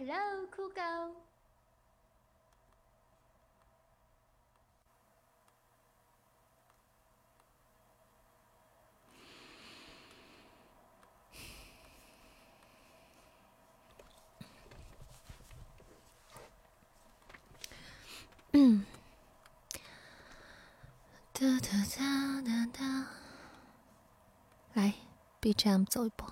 Hello，酷狗。嗯。哒哒哒哒哒。来，BGM 走一波。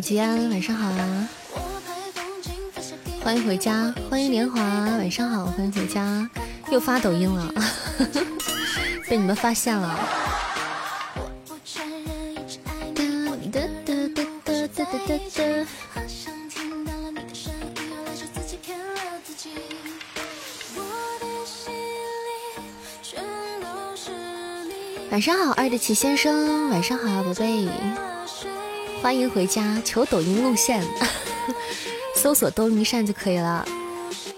吉安，晚上好啊。欢迎回家，欢迎年华，晚上好，欢迎回家，又发抖音了，被你们发现了。晚上好，二的奇先生，晚上好，宝贝，欢迎回家，求抖音路线。搜索东林善就可以了。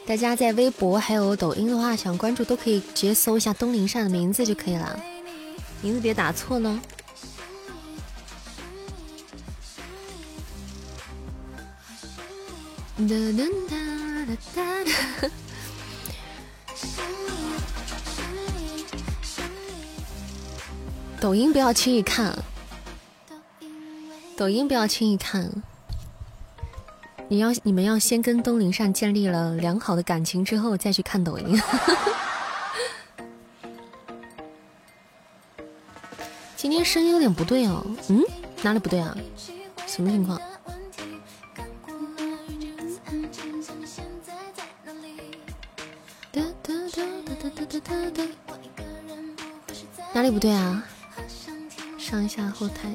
大家在微博还有抖音的话，想关注都可以直接搜一下东林善的名字就可以了，名字别打错呢。抖音不要轻易看，抖音不要轻易看。你要你们要先跟东林善建立了良好的感情之后再去看抖音。今天声音有点不对哦，嗯，哪里不对啊？什么情况？哪里不对啊？上一下后台。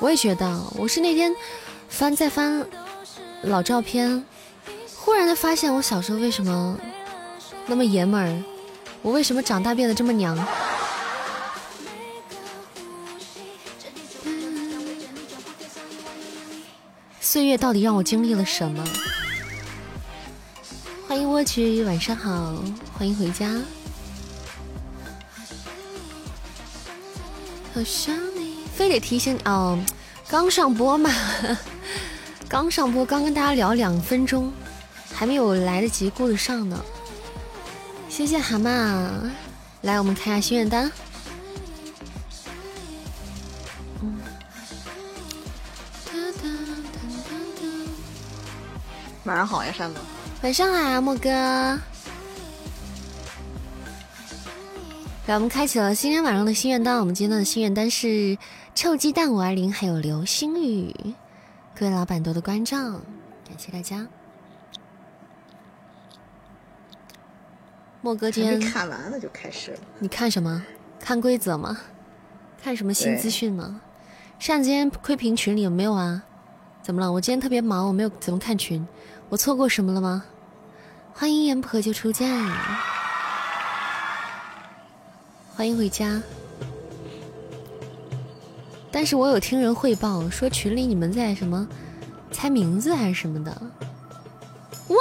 我也觉得，我是那天翻再翻老照片，忽然的发现我小时候为什么那么爷们儿，我为什么长大变得这么娘？岁月到底让我经历了什么？欢迎蜗居，晚上好，欢迎回家。好想你，非得提醒哦，刚上播嘛，刚上播，刚跟大家聊两分钟，还没有来得及顾得上呢。谢谢蛤蟆，来，我们看一下心愿单。嗯晚上好呀，山子。晚上好啊，莫哥。来，我们开启了今天晚上的心愿单。我们今天的心愿单是臭鸡蛋五二零，还有流星雨。各位老板多多关照，感谢大家。莫哥今天看完了就开始了。你看什么？看规则吗？看什么新资讯吗？上今天窥屏群里有没有啊？怎么了？我今天特别忙，我没有怎么看群。我错过什么了吗？欢迎言不合就出战。欢迎回家，但是我有听人汇报说群里你们在什么猜名字还是什么的，哇！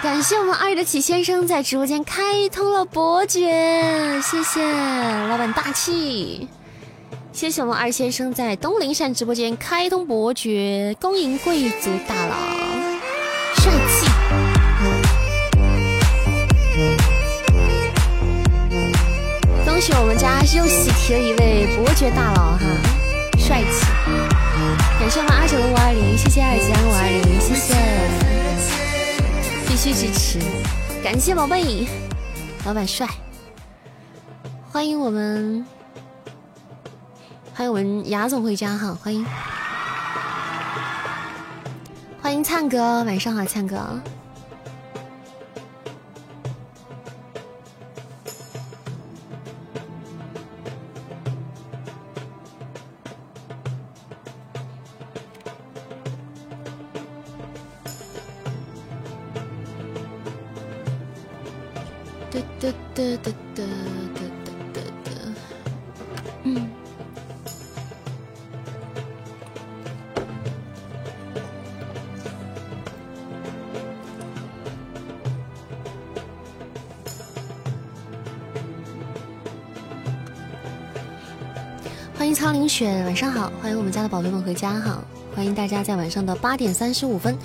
感谢我们二的启先生在直播间开通了伯爵，谢谢老板大气，谢谢我们二先生在东林善直播间开通伯爵，恭迎贵族大佬，我们家又喜提了一位伯爵大佬哈，帅气！感谢我们阿九的五二零，谢谢二吉安五二零，谢谢，必须支持！感谢宝贝，老板帅！欢迎我们，欢迎我们雅总回家哈，欢迎，欢迎灿哥，晚上好，灿哥。晚上好！欢迎我们家的宝贝们回家哈！欢迎大家在晚上的八点三十五分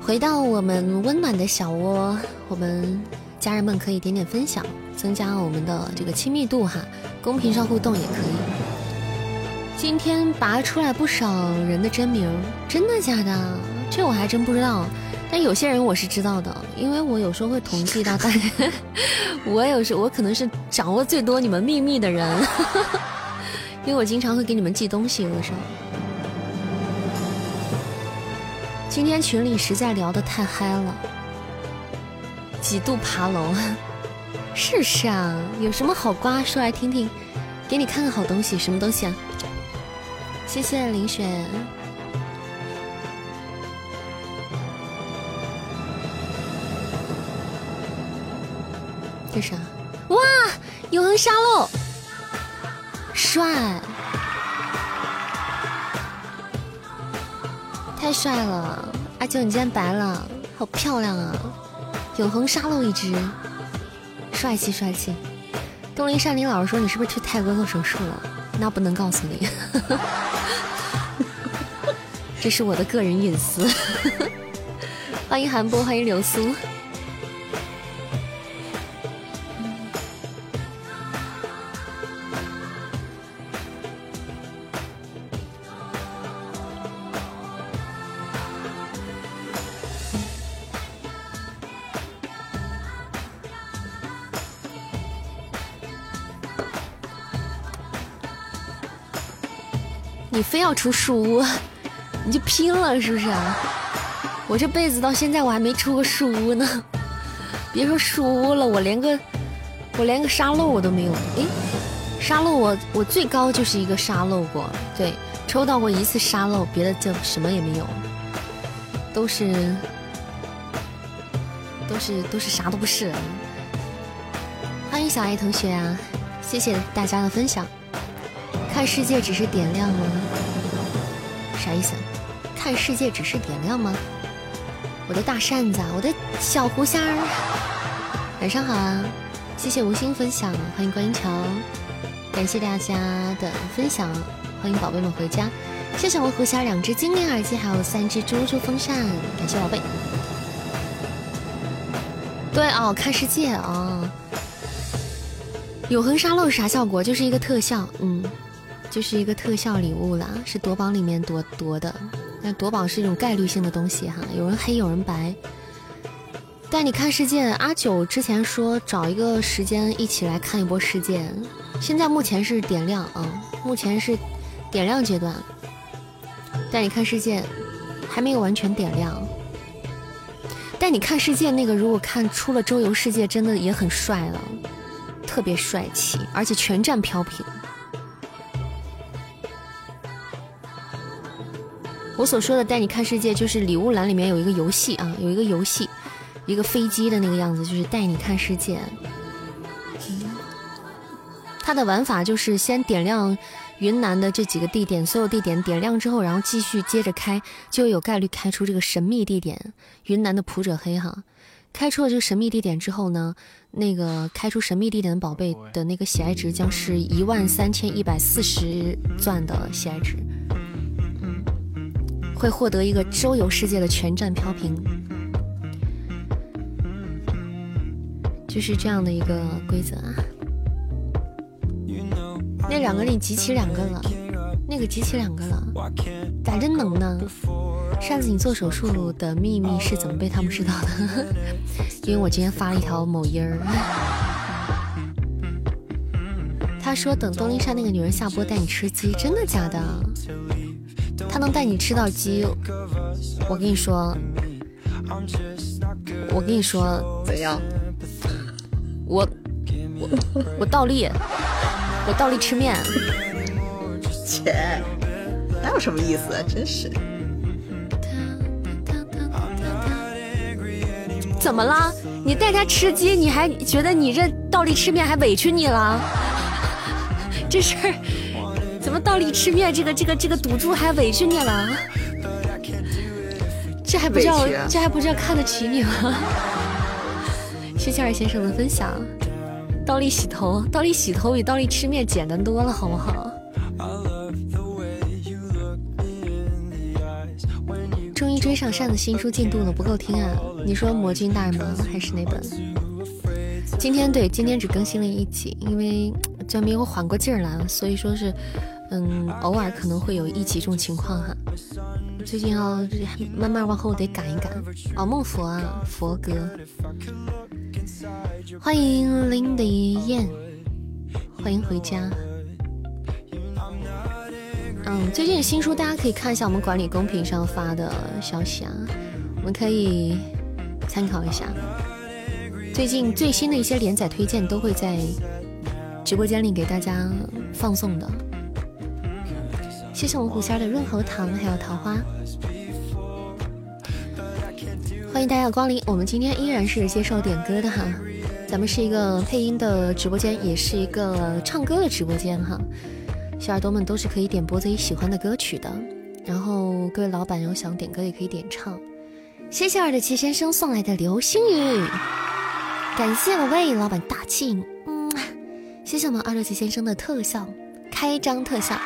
回到我们温暖的小窝，我们家人们可以点点分享，增加我们的这个亲密度哈。公屏上互动也可以。今天拔出来不少人的真名，真的假的？这我还真不知道。但有些人我是知道的，因为我有时候会统计到大概，我有时我可能是掌握最多你们秘密的人。因为我经常会给你们寄东西，有的时候。今天群里实在聊得太嗨了，几度爬楼，是是啊，有什么好瓜说来听听，给你看个好东西，什么东西啊？谢谢林雪。这啥？哇，永恒沙漏。帅，太帅了！阿九，你今天白了，好漂亮啊！永恒沙漏一只，帅气帅气。东林善林老师说你是不是去泰国做手术了？那不能告诉你，这是我的个人隐私。欢迎韩波，欢迎流苏。要出树屋，你就拼了是不是？我这辈子到现在我还没出过树屋呢，别说树屋了，我连个我连个沙漏我都没有。诶，沙漏我我最高就是一个沙漏过，对，抽到过一次沙漏，别的就什么也没有，都是都是都是啥都不是。欢迎小爱同学啊，谢谢大家的分享。看世界只是点亮了？啥意思？看世界只是点亮吗？我的大扇子，我的小狐仙儿，晚上好啊！谢谢无心分享，欢迎观音桥，感谢大家的分享，欢迎宝贝们回家，谢谢我狐仙儿两只精灵耳机，还有三只猪猪风扇，感谢宝贝。对哦，看世界啊！永恒沙漏是啥效果？就是一个特效，嗯。就是一个特效礼物啦，是夺宝里面夺夺的。那夺宝是一种概率性的东西哈，有人黑有人白。带你看世界，阿九之前说找一个时间一起来看一波世界，现在目前是点亮啊，目前是点亮阶段。带你看世界还没有完全点亮。带你看世界那个如果看出了周游世界，真的也很帅了，特别帅气，而且全站飘屏。我所说的带你看世界，就是礼物栏里面有一个游戏啊，有一个游戏，一个飞机的那个样子，就是带你看世界。它的玩法就是先点亮云南的这几个地点，所有地点点亮之后，然后继续接着开，就有概率开出这个神秘地点——云南的普者黑哈。开出了这个神秘地点之后呢，那个开出神秘地点的宝贝的那个喜爱值将是一万三千一百四十钻的喜爱值。会获得一个周游世界的全站飘屏，就是这样的一个规则啊。那两个你集齐两个了，那个集齐两个了，咋真能呢？上次你做手术的秘密是怎么被他们知道的？因为我今天发了一条某音儿，他说等东林山那个女人下播带你吃鸡，真的假的？他能带你吃到鸡，我跟你说，我跟你说怎样？我我我倒立，我倒立吃面。切，那有什么意思？真是。怎么了？你带他吃鸡，你还觉得你这倒立吃面还委屈你了？这事儿怎么倒立吃面这个这个这个赌注还委屈你了？这还不知道这还不知道看得起你吗？谢谢二先生的分享。倒立洗头，倒立洗头比倒立吃面简单多了，好不好？终于追上扇子新书进度了，不够听啊！你说魔君大人吗？还是那本？今天对，今天只更新了一集，因为就没有缓过劲儿来，所以说是，嗯，偶尔可能会有一几种情况哈。最近要慢慢往后得赶一赶。哦，梦佛啊，佛哥。欢迎林迪燕，欢迎回家。嗯，最近的新书大家可以看一下我们管理公屏上发的消息啊，我们可以参考一下。最近最新的一些连载推荐都会在直播间里给大家放送的。谢谢我们虎仙的润喉糖还有桃花，欢迎大家光临，我们今天依然是接受点歌的哈。咱们是一个配音的直播间，也是一个唱歌的直播间哈。小耳朵们都是可以点播自己喜欢的歌曲的，然后各位老板有想点歌也可以点唱。谢谢二的七先生送来的流星雨，感谢了魏老板大气，嗯，谢谢我们二六七先生的特效开张特效，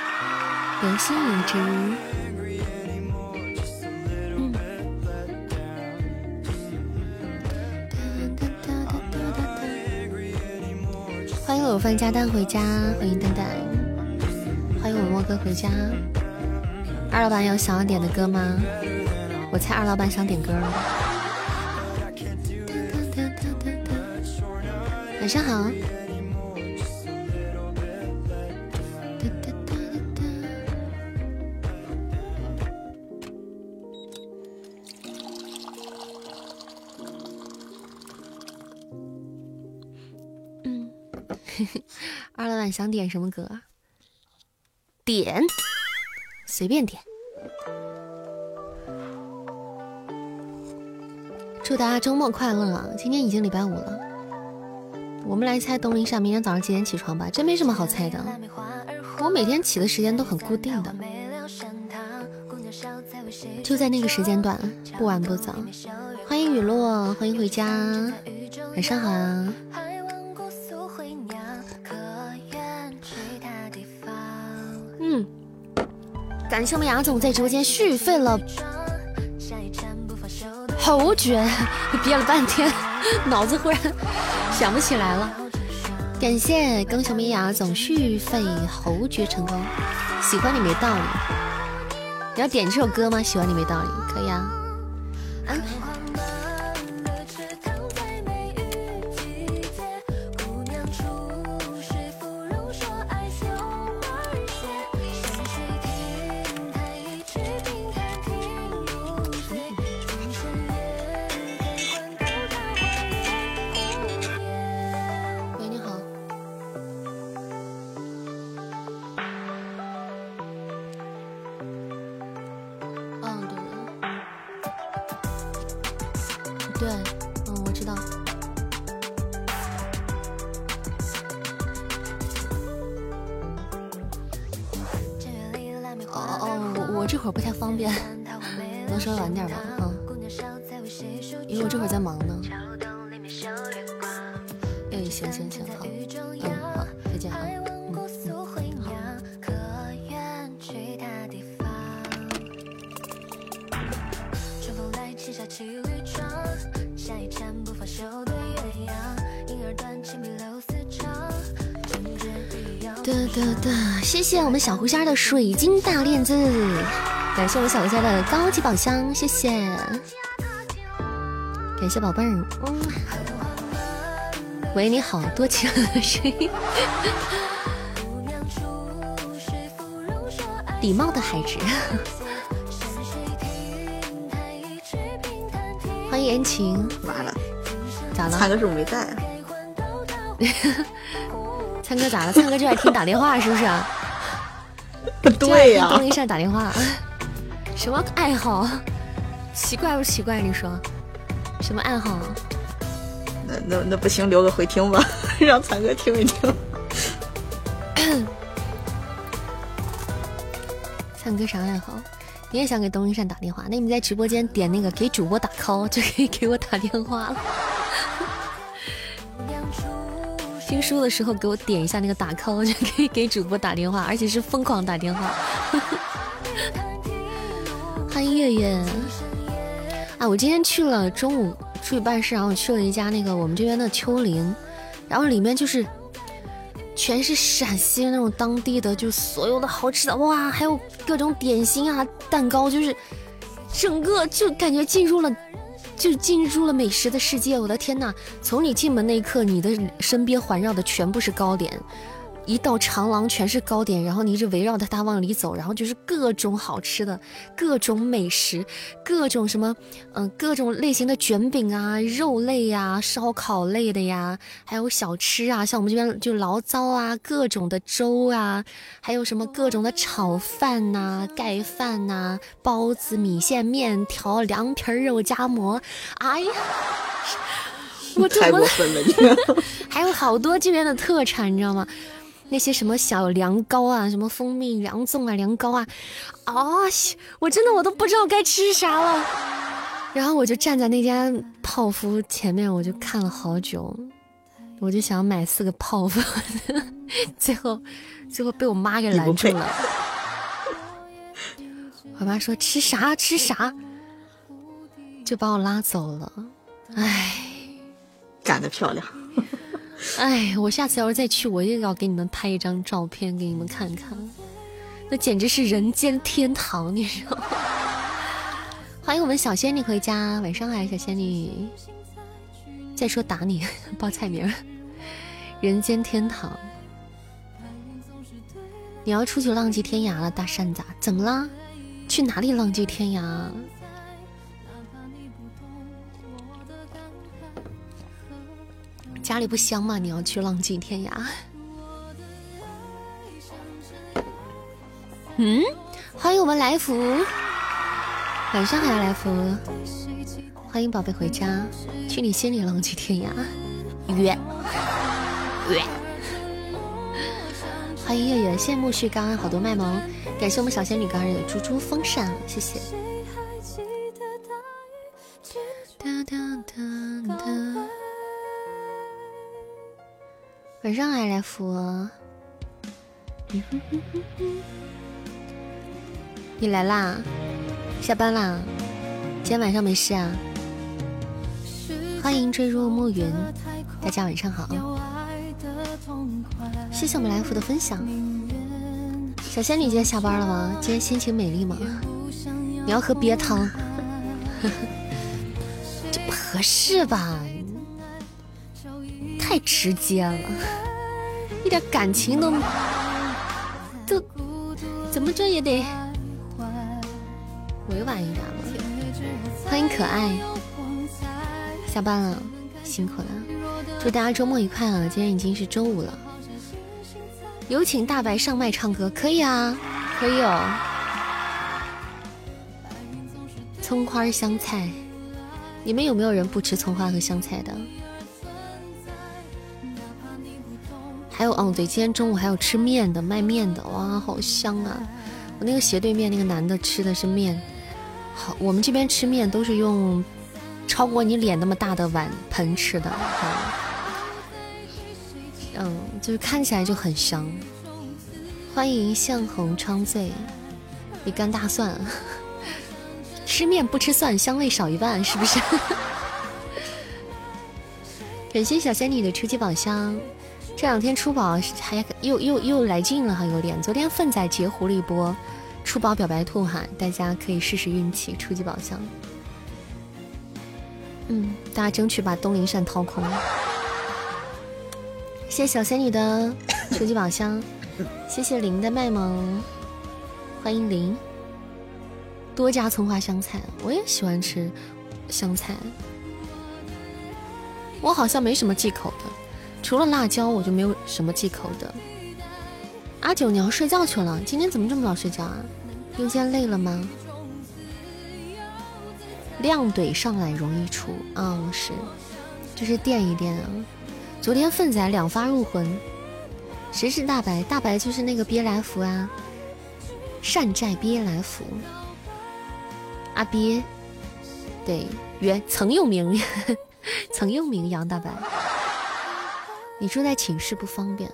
流星雨之。欢迎我饭加蛋回家，欢迎蛋蛋，欢迎我莫哥回家。二老板有想要点的歌吗？我猜二老板想点歌了。晚上好。二老板想点什么歌？点，随便点。祝大家周末快乐！今天已经礼拜五了，我们来猜东林善明天早上几点起床吧？真没什么好猜的，我每天起的时间都很固定的，就在那个时间段，不晚不早。欢迎雨落，欢迎回家，晚上好。感谢我们雅总在直播间续费了侯爵，憋了半天，脑子忽然想不起来了。感谢恭喜我们雅总续费侯爵成功，喜欢你没道理。你要点这首歌吗？喜欢你没道理，可以啊。嗯小狐仙的水晶大链子，感谢我们小狐仙的高级宝箱，谢谢，感谢宝贝儿。喂，你好多情的声音，礼貌的孩子，欢迎言情。完了，咋了？参哥是不是没在？灿哥咋了？灿哥就爱听打电话，是不是？对呀，东一善打电话，什么爱好？奇怪不奇怪？你说，什么爱好？那那那不行，留个回听吧，让残哥听一听。灿哥啥爱好？你也想给东一善打电话？那你在直播间点那个给主播打 call 就可以给我打电话了。听书的时候给我点一下那个打 call 就可以给主播打电话，而且是疯狂打电话。欢迎月月。啊，我今天去了中午出去办事，然后我去了一家那个我们这边的秋林，然后里面就是。全是陕西那种当地的，就所有的好吃的哇，还有各种点心啊、蛋糕，就是整个就感觉进入了，就进入了美食的世界。我的天哪，从你进门那一刻，你的身边环绕的全部是糕点。一道长廊全是糕点，然后你一直围绕着它往里走，然后就是各种好吃的，各种美食，各种什么，嗯，各种类型的卷饼啊，肉类呀，烧烤类的呀，还有小吃啊，像我们这边就醪糟啊，各种的粥啊，还有什么各种的炒饭呐、盖饭呐、包子、米线、面条、凉皮、肉夹馍，哎呀，我太过 分了，你 还有好多这边的特产，你知道吗？那些什么小凉糕啊，什么蜂蜜凉粽啊，凉糕啊，啊，我真的我都不知道该吃啥了。然后我就站在那家泡芙前面，我就看了好久，我就想买四个泡芙，最后最后被我妈给拦住了。我妈说吃啥吃啥，就把我拉走了。唉，干得漂亮。哎，我下次要是再去，我也要给你们拍一张照片给你们看看，那简直是人间天堂，你知道吗？欢迎我们小仙女回家，晚上好，小仙女。再说打你 报菜名，人间天堂。你要出去浪迹天涯了，大扇子，怎么了？去哪里浪迹天涯？家里不香吗？你要去浪迹天涯？嗯，欢迎我们来福，晚上好，来福，欢迎宝贝回家，去你心里浪迹天涯，约约。欢迎月月，谢谢木絮刚刚好多卖萌，感谢我们小仙女刚刚的猪猪风扇，谢谢。哒哒哒哒。晚上好，来福。你来啦？下班啦？今天晚上没事啊？欢迎坠入暮云，大家晚上好。谢谢我们来福的分享。小仙女今天下班了吗？今天心情美丽吗？你要喝鳖汤？这不合适吧？太直接了，一点感情都都，怎么着也得委婉一点吧。欢迎可爱，下班了，辛苦了，祝大家周末愉快啊！今天已经是周五了，有请大白上麦唱歌，可以啊，可以哦。葱花香菜，你们有没有人不吃葱花和香菜的？还有哦，对，今天中午还有吃面的，卖面的，哇，好香啊！我那个斜对面那个男的吃的是面，好，我们这边吃面都是用超过你脸那么大的碗盆吃的，嗯，就是看起来就很香。欢迎向红昌醉，一干大蒜，吃面不吃蒜，香味少一半，是不是？感谢小仙女的初级宝箱。这两天出宝还又又又来劲了哈，有点。昨天粪仔截胡了一波，出宝表白兔哈，大家可以试试运气，初级宝箱。嗯，大家争取把东林扇掏空。谢谢小仙女的初级宝箱，谢谢林的卖萌，欢迎林。多加葱花香菜，我也喜欢吃香菜，我好像没什么忌口的。除了辣椒，我就没有什么忌口的。阿九，你要睡觉去了？今天怎么这么早睡觉啊？又见累了吗？亮怼上来容易出，嗯是，就是垫一垫啊。昨天粪仔两发入魂，谁是大白？大白就是那个憋来福啊，善债憋来福，阿憋，对，原曾用名，曾用名杨大白。你住在寝室不方便，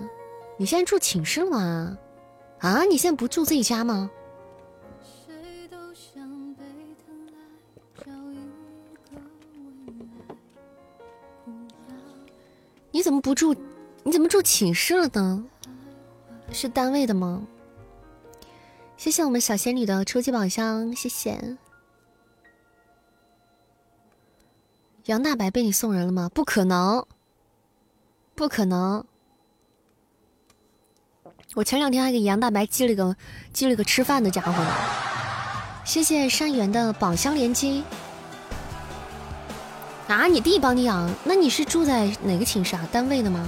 你现在住寝室了吗？啊，你现在不住自己家吗？你怎么不住？你怎么住寝室了呢？是单位的吗？谢谢我们小仙女的初级宝箱，谢谢。杨大白被你送人了吗？不可能，不可能。我前两天还给杨大白寄了个寄了个吃饭的家伙呢。谢谢善缘的宝箱连击。啊！你弟帮你养，那你是住在哪个寝室啊？单位的吗？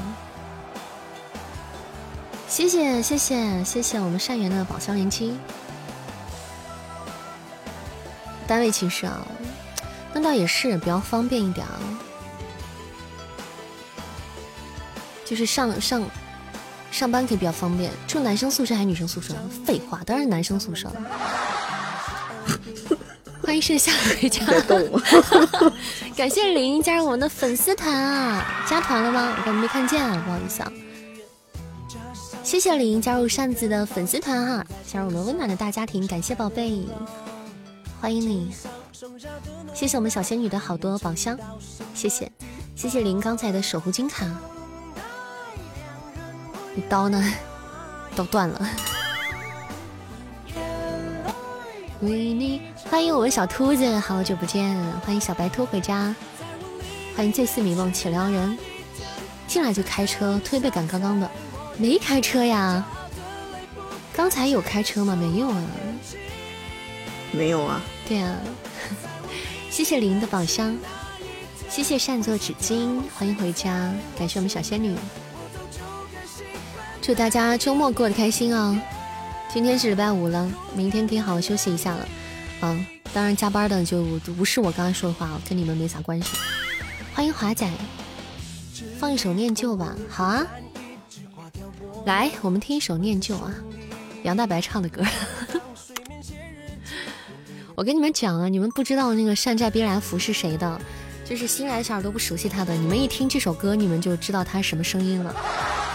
谢谢谢谢谢谢我们善缘的宝箱连击。单位寝室啊，那倒也是比较方便一点啊。就是上上上班可以比较方便。住男生宿舍还是女生宿舍？废话，当然是男生宿舍。欢迎盛夏回家。感谢林加入我们的粉丝团啊！加团了吗？我刚没看见啊，不好意思啊。谢谢林加入扇子的粉丝团哈，加入我们温暖的大家庭。感谢宝贝，欢迎你。谢谢我们小仙女的好多宝箱，谢谢谢谢林刚才的守护金卡。你刀呢？都断了。为你，欢迎我们小秃子，好久不见！欢迎小白兔回家，欢迎醉似迷梦且撩人，进来就开车，推背感刚刚的，没开车呀？刚才有开车吗？没有啊，没有啊。对啊，谢谢林的宝箱，谢谢善作纸巾，欢迎回家，感谢我们小仙女，祝大家周末过得开心哦！今天是礼拜五了，明天可以好好休息一下了。嗯，当然加班的就无视我刚刚说的话，跟你们没啥关系。欢迎华仔，放一首念旧吧。好啊，来，我们听一首念旧啊，杨大白唱的歌。我跟你们讲啊，你们不知道那个善债必然福是谁的，就是新来的小耳朵不熟悉他的，你们一听这首歌，你们就知道他什么声音了。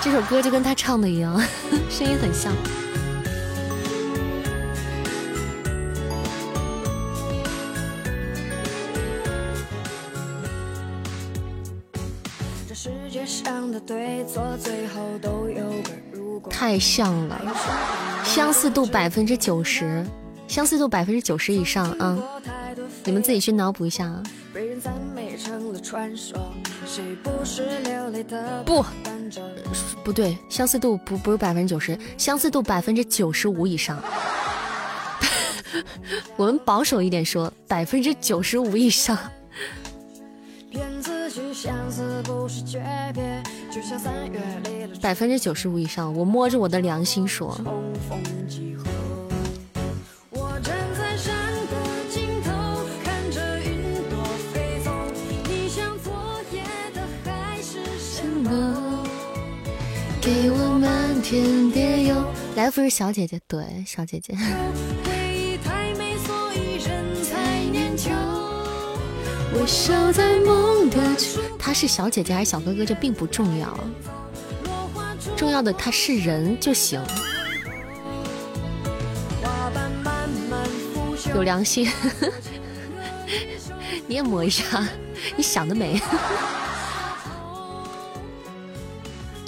这首歌就跟他唱的一样，声音很像。太像了，相似度百分之九十，相似度百分之九十以上啊！你们自己去脑补一下啊！不，不对，相似度不不是百分之九十，相似度百分之九十五以上。我们保守一点说，百分之九十五以上。百分之九十五以上，我摸着我的良心说。给我漫天蝶游，来福是小姐姐，对，小姐姐。我守在梦的他是小姐姐还是小哥哥，这并不重要，重要的他是人就行。有良心，你也摸一下，你想得美。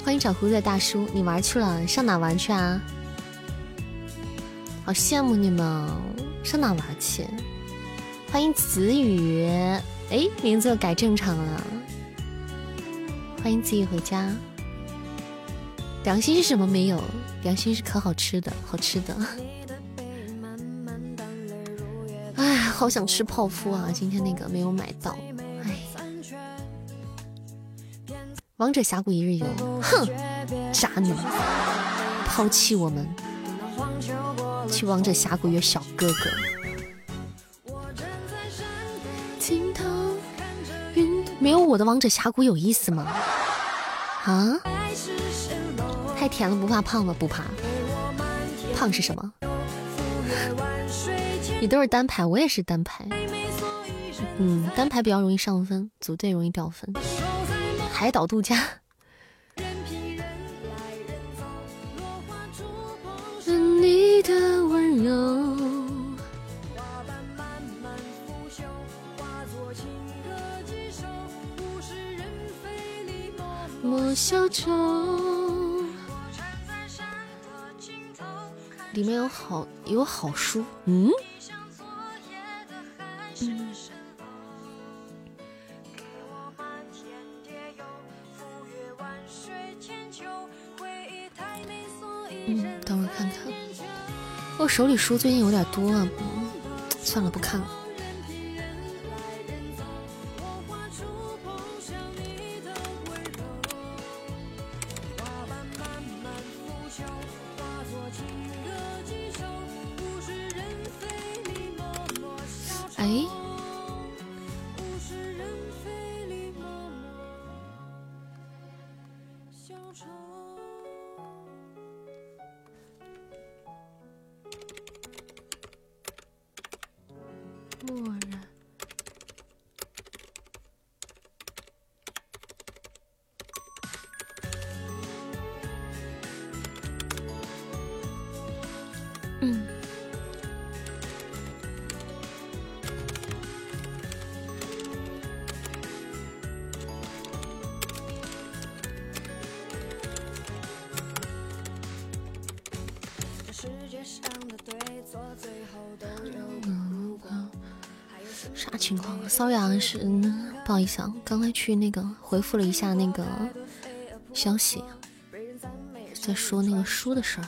欢迎长胡子大叔，你玩去了？上哪玩去啊？好羡慕你们，上哪玩去？欢迎子宇。哎，名字又改正常了。欢迎子宇回家。良心是什么？没有，良心是可好吃的，好吃的。哎，好想吃泡芙啊！今天那个没有买到。王者峡谷一日游，哼，渣女，抛弃我们，去王者峡谷约小哥哥。尽头。没有我的王者峡谷有意思吗？啊？太甜了不怕胖吗？不怕。胖是什么？你都是单排，我也是单排。嗯，单排比较容易上分，组队容易掉分。海岛度假。你的温柔。莫小舟。里面有好有好书，嗯。嗯，我手里书最近有点多，算了，不看了。骚扰是不好意思啊，刚才去那个回复了一下那个消息，在说那个书的事儿。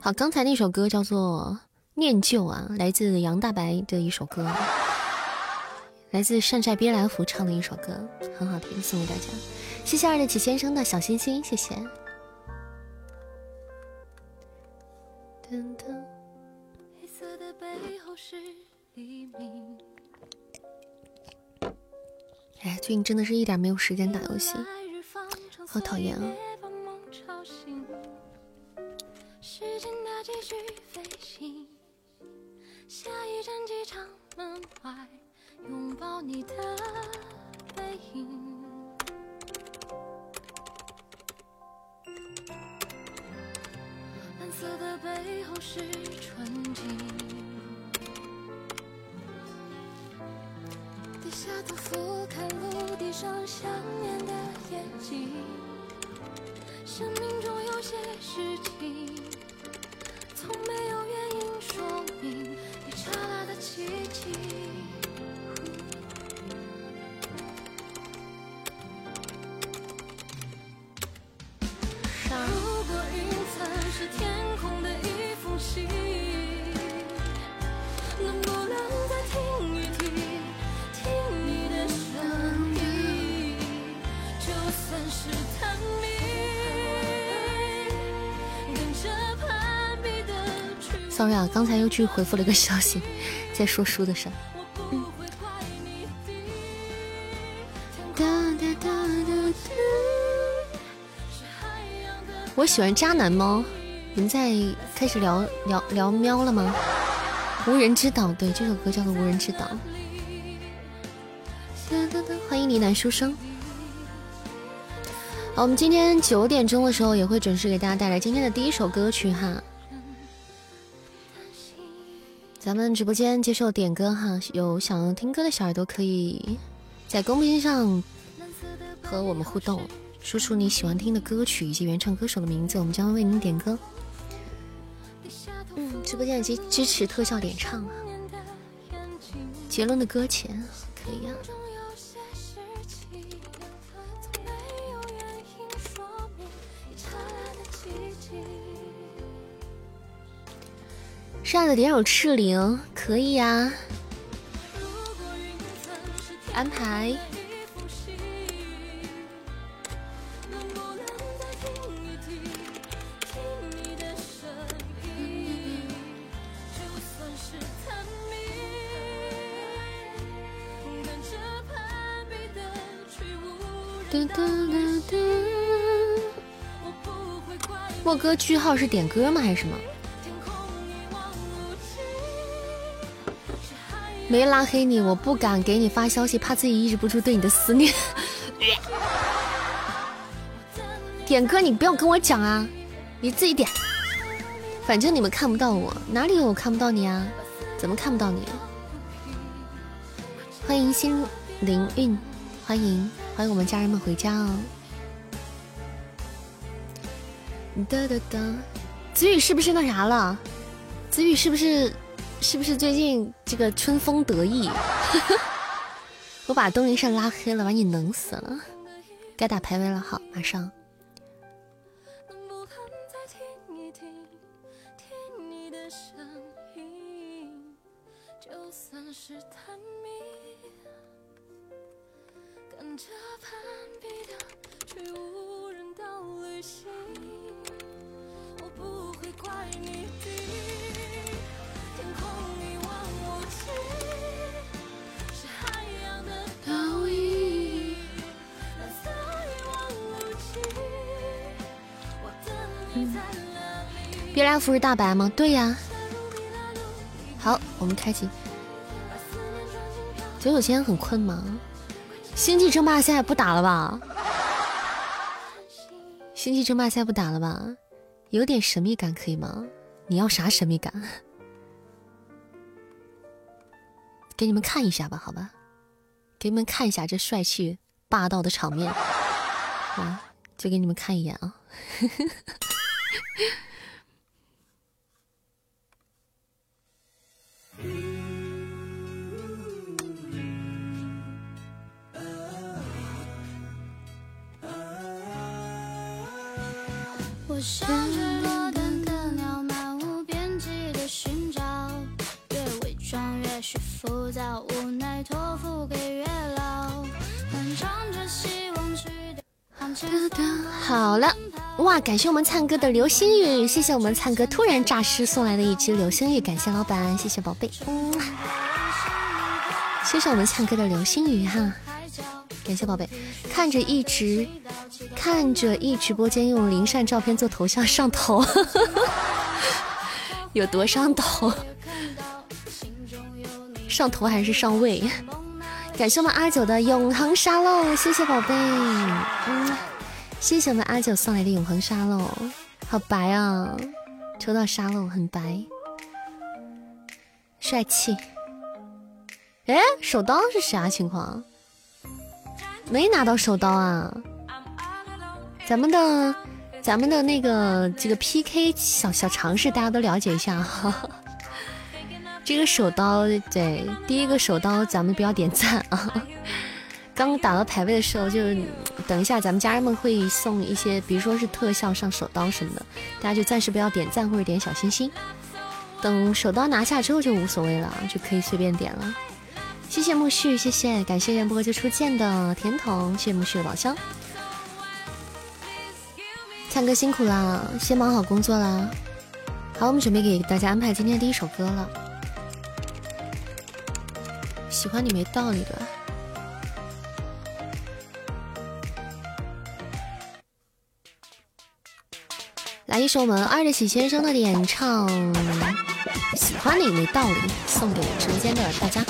好，刚才那首歌叫做《念旧》啊，来自杨大白的一首歌，来自善寨别来福唱的一首歌，很好听，送给大家。谢谢二的启先生的小心心，谢谢。你真的是一点没有时间打游戏，好讨厌啊！Sorry 啊，刚才又去回复了一个消息，在说书的事儿。我喜欢渣男吗？你们在开始聊聊聊喵了吗？无人之岛，对，这首歌叫做《无人之岛》。欢迎呢喃书生。好，我们今天九点钟的时候也会准时给大家带来今天的第一首歌曲哈。咱们直播间接受点歌哈，有想要听歌的小耳朵可以在公屏上和我们互动，说出你喜欢听的歌曲以及原唱歌手的名字，我们将为您点歌。嗯，直播间已经支持特效点唱啊，杰伦的搁浅点首赤伶可以呀。安排。莫哥句号是点歌吗？还是什么？没拉黑你，我不敢给你发消息，怕自己抑制不住对你的思念。点歌你不要跟我讲啊，你自己点。反正你们看不到我，哪里有我看不到你啊？怎么看不到你？欢迎心灵韵，欢迎欢迎我们家人们回家哦。哒哒哒，子宇是不是那啥了？子宇是不是？是不是最近这个春风得意？我把东林善拉黑了，把你冷死了。该打排位了，好，马上。别来福是大白吗？对呀。好，我们开启。九九今天很困吗？星际争霸现在不打了吧？星际争霸赛不打了吧？有点神秘感可以吗？你要啥神秘感？给你们看一下吧，好吧？给你们看一下这帅气霸道的场面。啊，就给你们看一眼啊。好了，哇！感谢我们灿哥的流星雨，谢谢我们灿哥突然诈尸送来的一支流星雨，感谢老板，谢谢宝贝，嗯，谢谢我们灿哥的流星雨哈，感谢宝贝，看着一直看着一直播间用林善照片做头像上头，有多上头？上头还是上位？感谢我们阿九的永恒沙漏，谢谢宝贝，嗯，谢谢我们阿九送来的永恒沙漏，好白啊！抽到沙漏很白，帅气。哎，手刀是啥情况？没拿到手刀啊？咱们的咱们的那个这个 PK 小小常识，大家都了解一下哈。这个手刀，对，第一个手刀咱们不要点赞啊！刚打到排位的时候，就等一下咱们家人们会送一些，比如说是特效上手刀什么的，大家就暂时不要点赞或者点小心心。等手刀拿下之后就无所谓了，就可以随便点了。谢谢木絮，谢谢，感谢元波就初见的甜筒，谢谢木絮的宝箱。灿哥辛苦了，先忙好工作啦。好，我们准备给大家安排今天第一首歌了。喜欢你没道理的？来一首我们二的喜先生的演唱，喜欢你没道理，送给直播间的大家。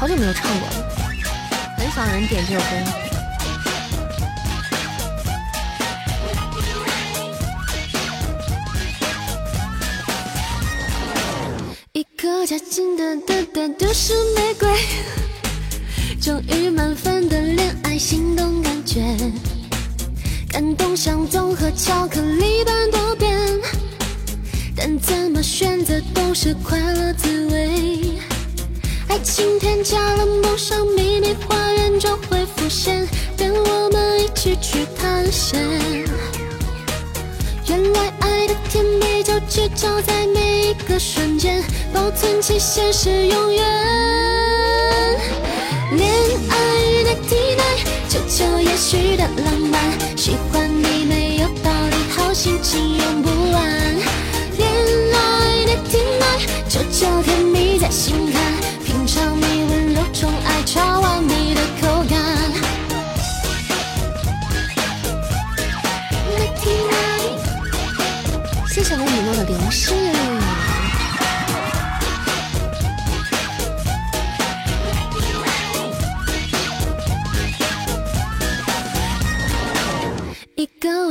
好久没有唱过了，很少人点这首歌。假情的的的都是玫瑰，终于满分的恋爱心动感觉，感动像综合巧克力般多变，但怎么选择都是快乐滋味。爱情添加了梦想，秘密花园就会浮现，等我们一起去探险。原来爱的甜美就聚焦在每一的瞬间，保存期限是永远。恋爱的体内，久久延续的浪漫，喜欢你没有道理，好心情用不完。恋爱的体内，久久甜蜜在心坎，品尝你温柔宠爱，超完美的口感。谢谢你礼貌的联系。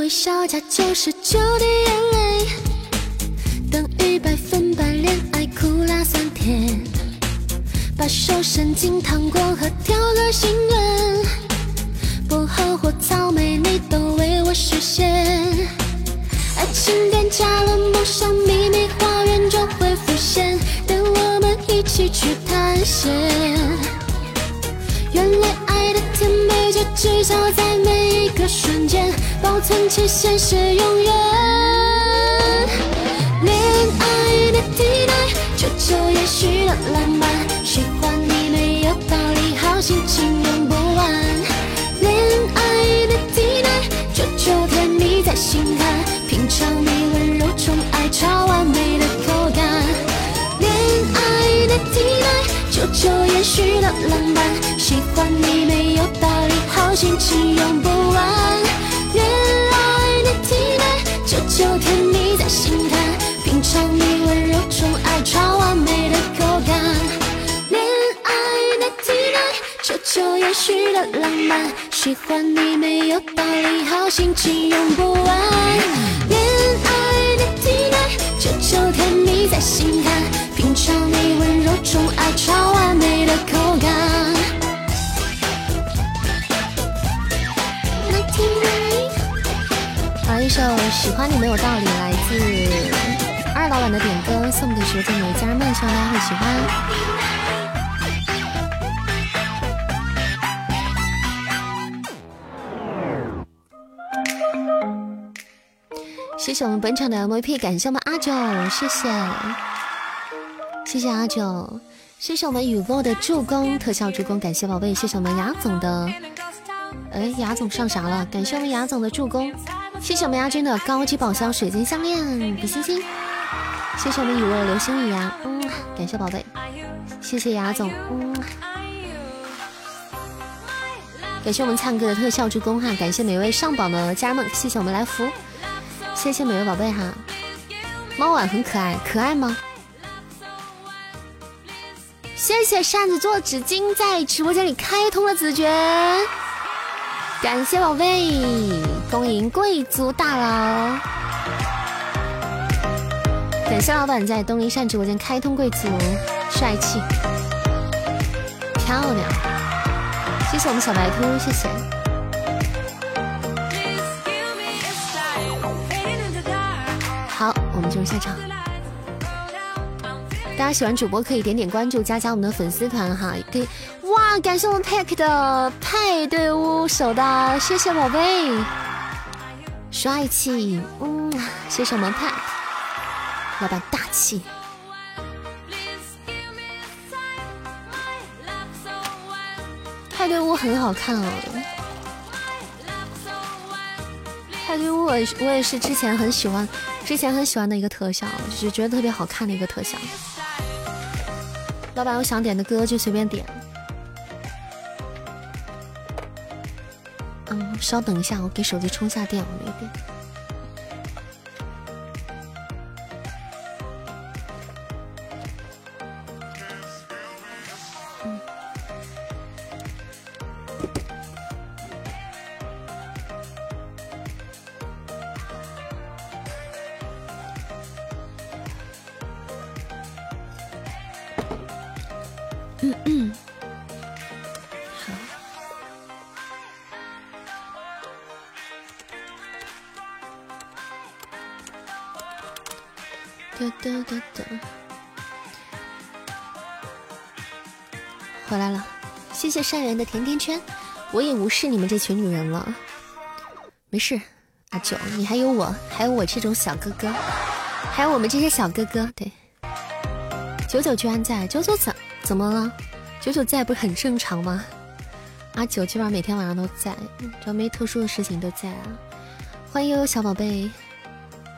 微笑加九十九滴眼泪，等于百分百恋爱苦辣酸甜。把手伸进糖果盒，挑个心愿，薄荷或草莓你都为我实现。爱情添加了梦想，秘密花园就会浮现，等我们一起去探险。原来爱的甜美就制造在每一个瞬间，存期限是永远。恋爱的地带，久久也许的浪漫，喜欢你没有道理，好心情用不完。恋爱的地带，久久甜蜜在心坎，品尝你温柔宠爱超完美的口感。恋爱的地带，久久也许的浪漫，喜欢你没有道理，好心情用不完。恋爱的地带，久久甜蜜在心坎，品尝你温柔宠爱超完美的口感。恋爱的地带，久久延续的浪漫，喜欢你没有道理，好心情用不完。恋爱的地带，久久甜蜜在心坎，品尝你温柔宠爱超完美的口感。一首《喜欢你没有道理》来自二老板的点歌，送给直播间的家人们，希望大家会喜欢。谢谢我们本场的 MVP，感谢我们阿九，谢谢，谢谢阿九，谢谢我们雨落的助攻，特效助攻，感谢宝贝，谢谢我们雅总的，哎，雅总上啥了？感谢我们雅总的助攻，谢谢我们亚军的高级宝箱水晶项链，比心心，谢谢我们雨落流星雨呀，嗯，感谢宝贝，谢谢雅总，嗯。感谢我们灿哥的特效助攻哈，感谢每位上榜的家人们，谢谢我们来福，谢谢每位宝贝哈。猫碗很可爱，可爱吗？谢谢扇子做纸巾在直播间里开通了子爵，感谢宝贝，恭迎贵族大佬，感谢老板在东林善直播间开通贵族，帅气，漂亮。谢谢我们小白兔，谢谢。好，我们进入下场。大家喜欢主播可以点点关注，加加我们的粉丝团哈，也可以。哇，感谢我们 Pack 的派对屋手的，谢谢宝贝，帅气，嗯，谢谢我们 Pat，老板大气。派对屋很好看哦，派对屋我我也是之前很喜欢，之前很喜欢的一个特效，就是觉得特别好看的一个特效。老板有想点的歌就随便点。稍等一下，我给手机充下电，我没电。谢谢善缘的甜甜圈，我也无视你们这群女人了。没事，阿九，你还有我，还有我这种小哥哥，还有我们这些小哥哥，对。九九居然在，九九怎怎么了？九九在不是很正常吗？阿九基本上每天晚上都在，只要没特殊的事情都在啊。欢迎悠悠小宝贝，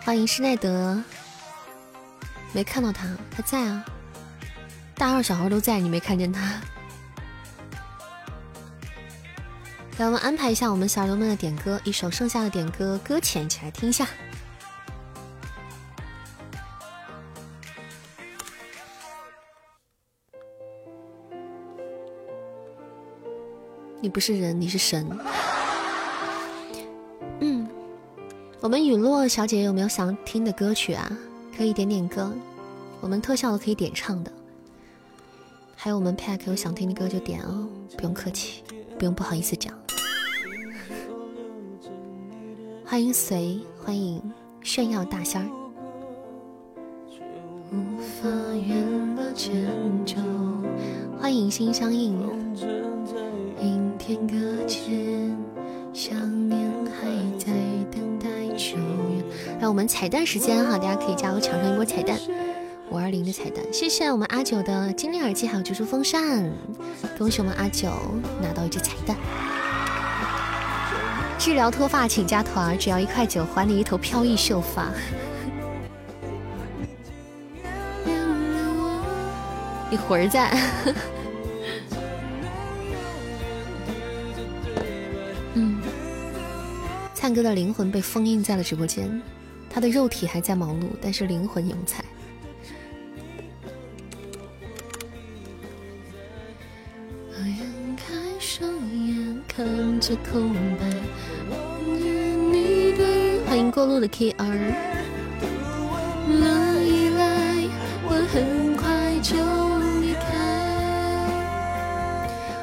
欢迎施耐德，没看到他，他在啊。大号小号都在，你没看见他？来，我们安排一下我们小耳朵们的点歌，一首剩下的点歌搁浅，一起来听一下。你不是人，你是神。嗯，我们雨落小姐有没有想听的歌曲啊？可以点点歌，我们特效的可以点唱的。还有我们 pack 有想听的歌就点哦，不用客气，不用不好意思讲。欢迎随，欢迎炫耀大仙儿。欢迎心相印。来，我们彩蛋时间哈，大家可以加油抢上一波彩蛋，五二零的彩蛋。谢谢我们阿九的精灵耳机，还有蜘蛛风扇，恭喜我们阿九拿到一只彩蛋。治疗脱发请加团，只要一块九，还你一头飘逸秀发。你魂儿在。嗯，灿哥的灵魂被封印在了直播间。他的肉体还在忙碌，但是灵魂永在。欢迎过路的 K R。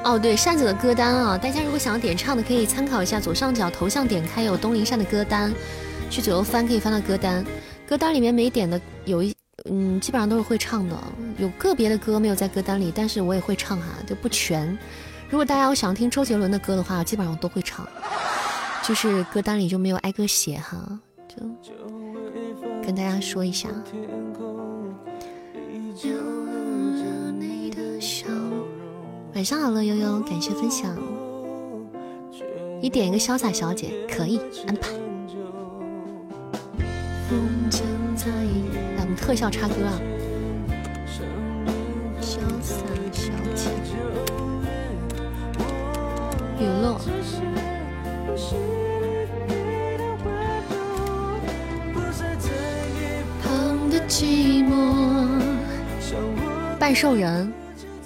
哦，对，扇子的歌单啊，大家如果想要点唱的，可以参考一下左上角头像点开有东林扇的歌单。去左右翻可以翻到歌单，歌单里面没点的有一嗯，基本上都是会唱的，有个别的歌没有在歌单里，但是我也会唱哈，就不全。如果大家有想听周杰伦的歌的话，基本上我都会唱，就是歌单里就没有挨个写哈，就跟大家说一下。晚上好，乐悠悠，感谢分享。你点一个潇洒小姐，可以安排。来，我们特效插歌啊！潇洒小姐，雨落。寂寞半兽人，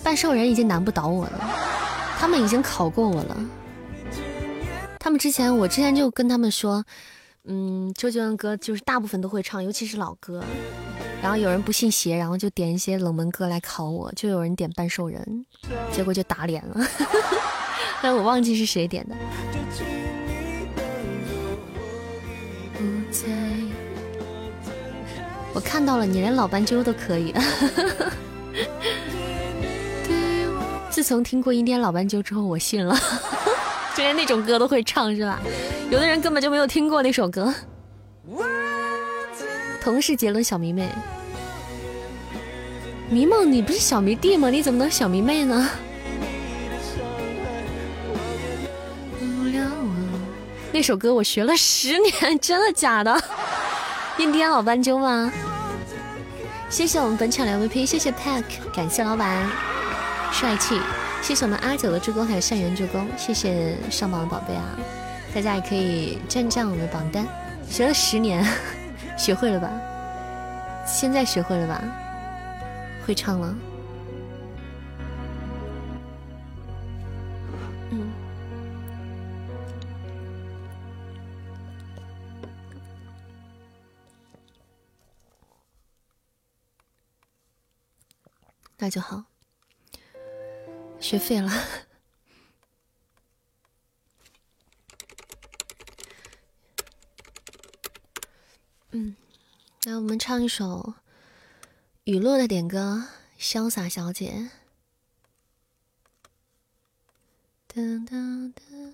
半兽人已经难不倒我了，他们已经考过我了。他们之前，我之前就跟他们说。嗯，周杰伦歌就是大部分都会唱，尤其是老歌。然后有人不信邪，然后就点一些冷门歌来考我，就有人点半兽人，结果就打脸了。但我忘记是谁点的。我看到了，你连老斑鸠都可以。自从听过《阴天老斑鸠》之后，我信了。就连那种歌都会唱是吧？有的人根本就没有听过那首歌。同是杰伦小迷妹，迷梦，你不是小迷弟吗？你怎么能小迷妹呢？那首歌我学了十年，真的假的？今天老斑鸠吗？谢谢我们本场的 MVP，谢谢 Pack，感谢老板，帅气。谢谢我们阿九的助攻，还有善缘助攻，谢谢上榜的宝贝啊！大家也可以占占我们的榜单。学了十年，学会了吧？现在学会了吧？会唱了。那就好。学废了。嗯，来，我们唱一首雨落的点歌，《潇洒小姐》。噔噔噔。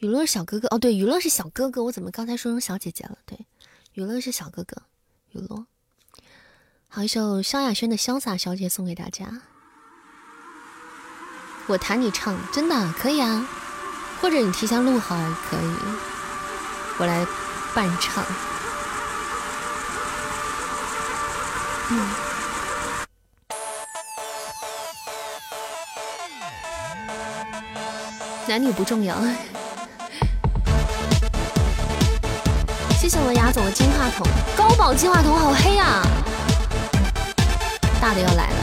雨落是小哥哥，哦，对，雨落是小哥哥，我怎么刚才说成小姐姐了？对，雨落是小哥哥，雨落。好一首萧亚轩的《潇洒小姐》送给大家，我弹你唱，真的可以啊，或者你提前录好也可以，我来伴唱。嗯，男女不重要。谢谢我们雅总的金话筒，高保金话筒好黑啊！大的要来了。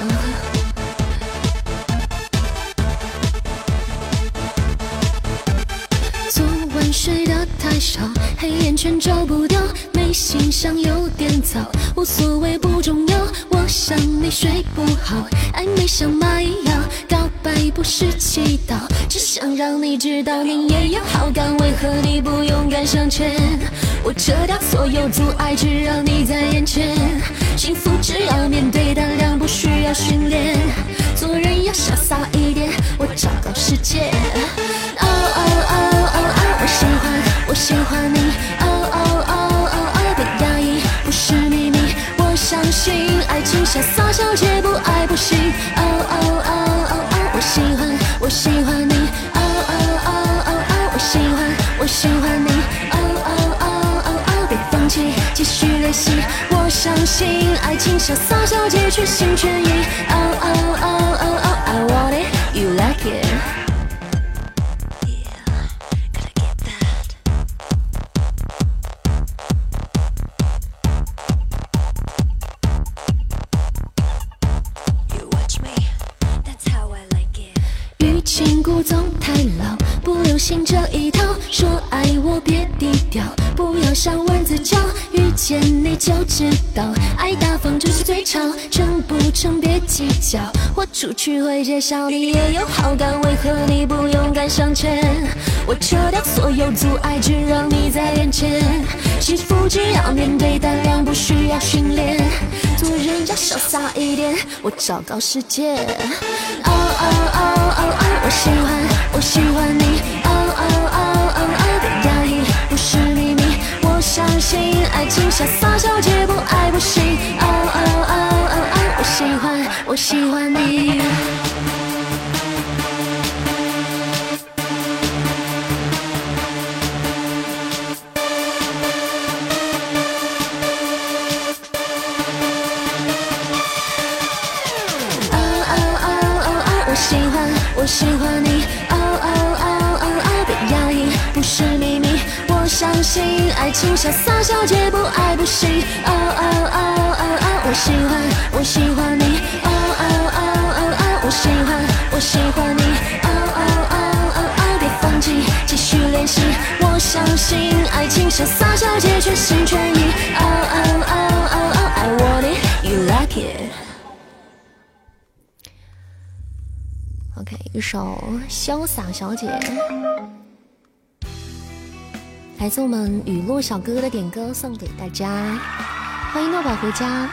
昨晚睡得太少，黑眼圈找不掉，眉心上有点糟，无所谓不重要。我想你睡不好，暧昧像蚂蚁咬，告白不是祈祷，只想让你知道你也有好感，为何你不勇敢向前？我撤掉所有阻碍，只让你在眼前。幸福只要面对，胆量不需要训练。做人要潇洒一点，我昭告世界。哦哦哦哦哦，我喜欢，我喜欢你。哦哦哦哦哦，别压抑，不是秘密。我相信爱情潇洒小姐不爱不行。哦哦哦哦哦，我喜欢，我喜欢你。哦哦哦哦哦，我喜欢，我喜欢你。哦哦哦哦哦，别放弃，继续练习。相信爱情潇洒小姐全心全意。Oh oh oh oh oh，，I want it, you like it. 出去会介绍你也有好感，为何你不勇敢向前？我撤掉所有阻碍，只让你在眼前。幸福只要面对，胆量不需要训练。做人要潇洒一点，我昭告世界。哦哦哦哦哦，我喜欢，我喜欢你。哦哦哦哦哦，别压抑，不是秘密。我相信爱情潇洒小姐不爱不行。Oh，我喜欢，我喜欢你。哦哦哦哦哦，我喜欢，我喜欢你。哦哦哦哦哦，别压抑，不是秘密。我相信爱情潇洒小姐不爱不行。哦哦哦，我喜欢，我喜欢你。哦哦哦哦哦，我喜欢，我喜欢你。哦哦哦哦哦，别放弃，继续练习。我相信爱情潇洒小姐全心全意。哦哦哦哦哦，I want it, you like it. OK，一首《潇洒小姐》，来自我们雨落小哥哥的点歌，送给大家。欢迎诺宝回家，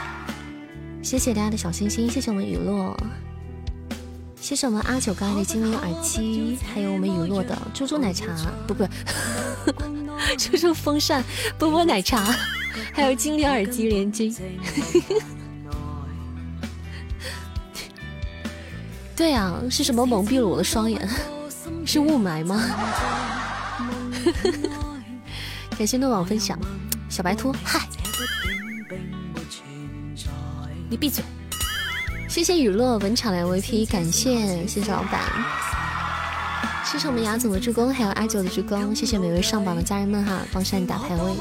谢谢大家的小心心，谢谢我们雨落，谢谢我们阿九刚才的精灵耳机，还有我们雨落的猪猪奶茶，不不，猪猪风扇，波波奶茶，还有精灵耳机连接。对啊，是什么蒙蔽了我的双眼？是雾霾吗？感谢诺网分享，小白兔，嗨，你闭嘴！谢谢雨落本场的 MVP，感谢谢谢老板，谢谢我们雅总的助攻，还有阿九的助攻，谢谢每位上榜的家人们哈，帮山打排位。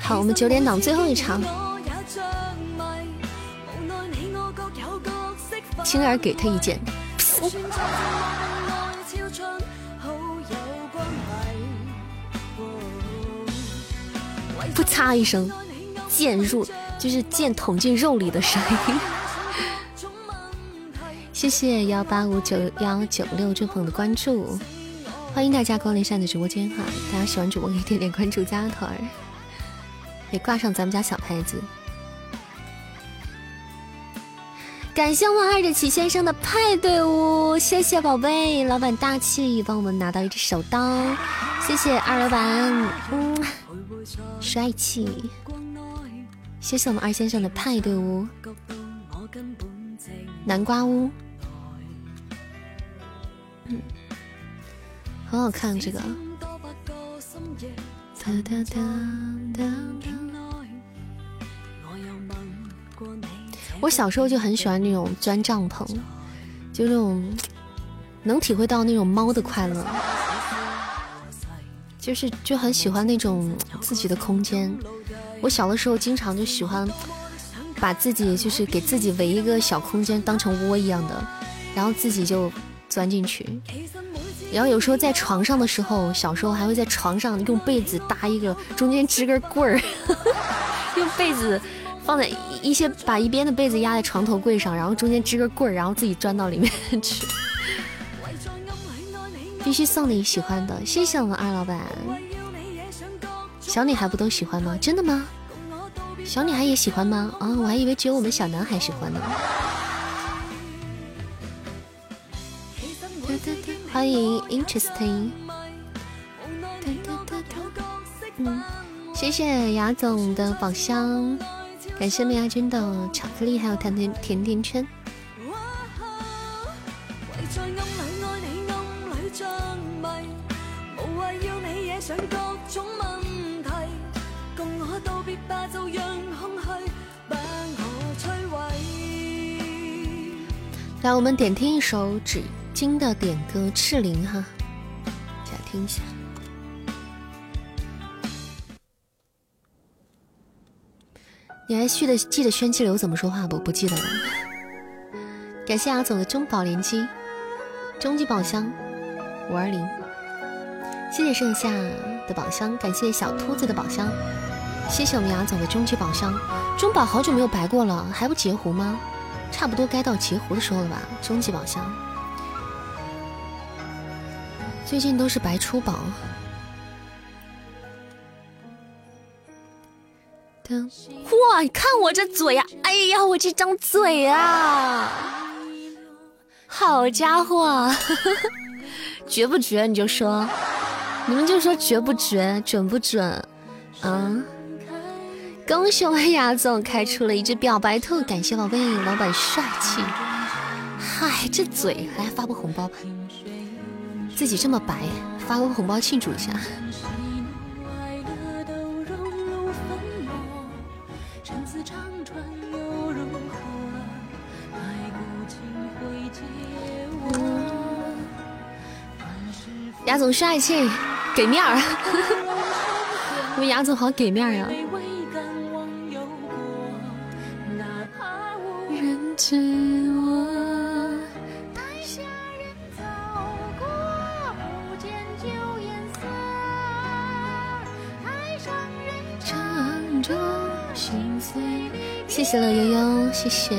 好，我们九点档最后一场，青儿给他一剑，嚓一声，剑入就是剑捅进肉里的声音。谢谢幺八五九幺九六这朋友的关注，欢迎大家光临扇的直播间哈！大家喜欢主播可以点点关注加个团儿。也挂上咱们家小牌子。感谢我二的齐先生的派对屋，谢谢宝贝，老板大气，帮我们拿到一只手刀，谢谢二老板，嗯，帅气，谢谢我们二先生的派对屋，南瓜屋，嗯，很好看这个。我小时候就很喜欢那种钻帐篷，就那种能体会到那种猫的快乐，就是就很喜欢那种自己的空间。我小的时候经常就喜欢把自己就是给自己围一个小空间，当成窝一样的，然后自己就钻进去。然后有时候在床上的时候，小时候还会在床上用被子搭一个，中间支根棍儿，用被子放在一些把一边的被子压在床头柜上，然后中间支根棍儿，然后自己钻到里面去。必须送你喜欢的，谢谢我们二老板。小女孩不都喜欢吗？真的吗？小女孩也喜欢吗？啊，我还以为只有我们小男孩喜欢呢。欢迎 interesting。嗯，谢谢雅总的宝箱，感谢梅亚君的巧克力还有甜甜甜甜圈。来，我们点听一首纸巾的点歌《赤灵》哈，大家听一下。你还记得记得宣气流怎么说话不？不记得了。感谢阿总的中宝连击，终极宝箱五二零。谢谢盛夏的宝箱，感谢小秃子的宝箱，谢谢我们雅总的终极宝箱。中宝好久没有白过了，还不截胡吗？差不多该到截胡的时候了吧？终极宝箱，最近都是白出宝。哇，你看我这嘴呀！哎呀，我这张嘴啊！好家伙，绝不绝？你就说，你们就说绝不绝，准不准？啊！恭喜我们雅总开出了一只表白兔，感谢宝贝老板帅气。嗨，这嘴来发个红包吧，自己这么白，发个红包庆祝一下。雅总帅气，给面儿，我们雅总好给面儿呀。是我。台下人走过，不见旧颜色。台上人唱着心碎的谢谢乐悠悠，谢谢。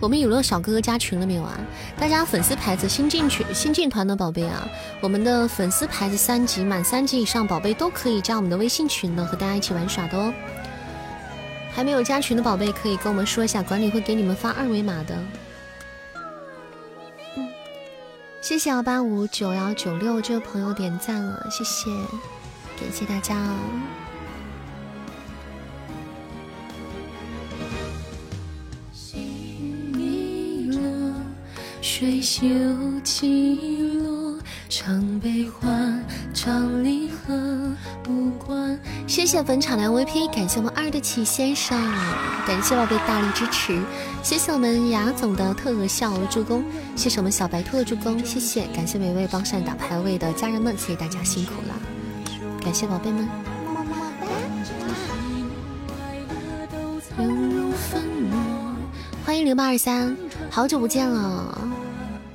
我们有乐小哥哥加群了没有啊？大家粉丝牌子新进群、新进团的宝贝啊，我们的粉丝牌子三级满三级以上宝贝都可以加我们的微信群的，和大家一起玩耍的哦。还没有加群的宝贝可以跟我们说一下，管理会给你们发二维码的。嗯，谢谢幺八五九幺九六这位朋友点赞了，谢谢，感谢大家哦。水袖起落，唱悲欢，唱离合，无关。谢谢本场的 MVP，感谢我们二的启先生，感谢宝贝大力支持，谢谢我们雅总的特效助攻，谢谢我们小白兔的助攻，谢谢，感谢每位帮上打排位的家人们，谢谢大家辛苦了，感谢宝贝们。欢迎零八二三，好久不见了。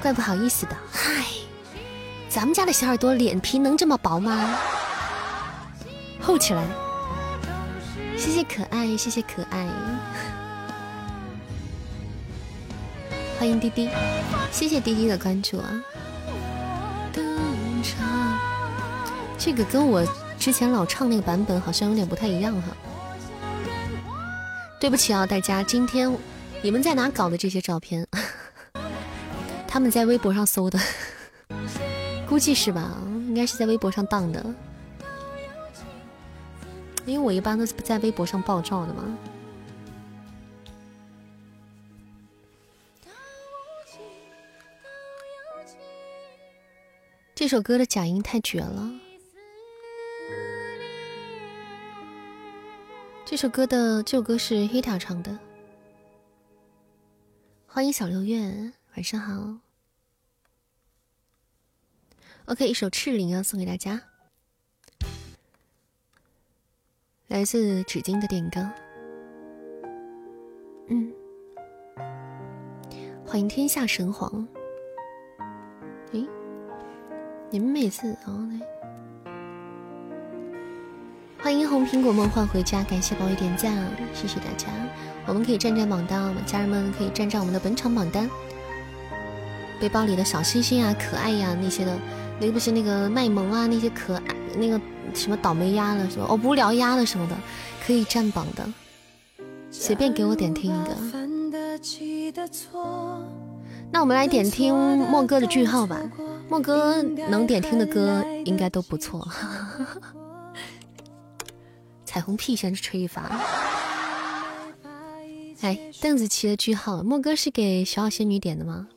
怪不好意思的，嗨，咱们家的小耳朵脸皮能这么薄吗？厚起来！谢谢可爱，谢谢可爱，欢迎滴滴，谢谢滴滴的关注啊！这个跟我之前老唱那个版本好像有点不太一样哈。对不起啊，大家，今天你们在哪搞的这些照片？他们在微博上搜的，估计是吧？应该是在微博上当的，因为我一般都是在微博上爆照的嘛。这首歌的假音太绝了。这首歌的这首歌是 ita 唱的。欢迎小六月，晚上好。OK，一首《赤灵》要送给大家，来自纸巾的点歌。嗯，欢迎天下神皇。诶。你们每次哦，欢迎红苹果梦幻回家，感谢宝玉点赞，谢谢大家。我们可以站站榜单，我们家人们可以站站我们的本场榜单。背包里的小星星啊，可爱呀那些的，那不是那个卖萌啊那些可爱，那个什么倒霉鸭了什么哦无聊鸭了什么的，可以占榜的，随便给我点听一个。那我们来点听莫哥的句号吧。莫哥能点听的歌应该都不错。彩虹屁先吹一发。哎，邓紫棋的句号，莫哥是给小小仙女点的吗？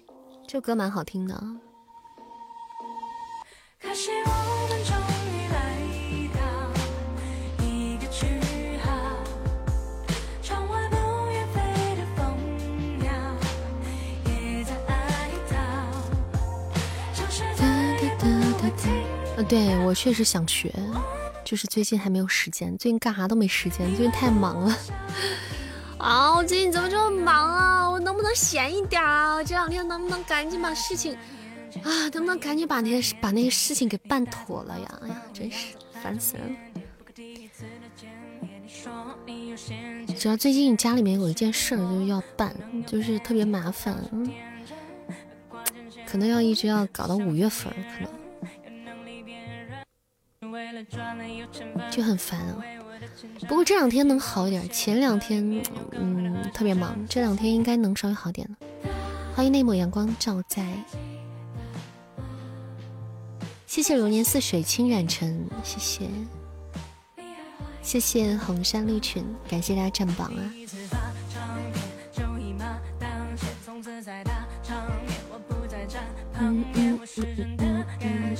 这歌蛮好听的。呃，对我确实想学，就是最近还没有时间，最近干啥都没时间，最近太忙了。啊，我最近怎么这么忙啊？闲一点啊？这两天能不能赶紧把事情啊，能不能赶紧把那些把那些事情给办妥了呀？哎呀，真是烦死人了。主要最近家里面有一件事儿就是要办，就是特别麻烦，可能要一直要搞到五月份，可能。就很烦啊，不过这两天能好一点，前两天嗯特别忙，这两天应该能稍微好点了。欢迎那抹阳光照在，谢谢流年似水清染尘，谢谢，谢谢红山绿裙，感谢大家占榜啊。嗯嗯嗯嗯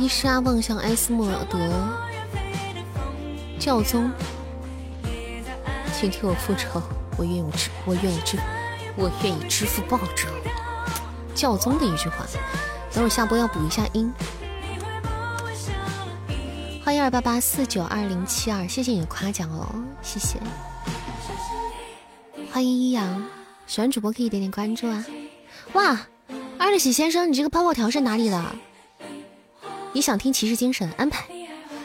伊莎望向埃斯莫尔德，教宗，请替我复仇，我愿意支，我愿意支，我愿意支付报酬。教宗的一句话，等会下播要补一下音。欢迎二八八四九二零七二，谢谢你的夸奖哦，谢谢。欢迎一阳，喜欢主播可以点点关注啊。哇，二的喜先生，你这个泡泡条是哪里的？你想听骑士精神？安排。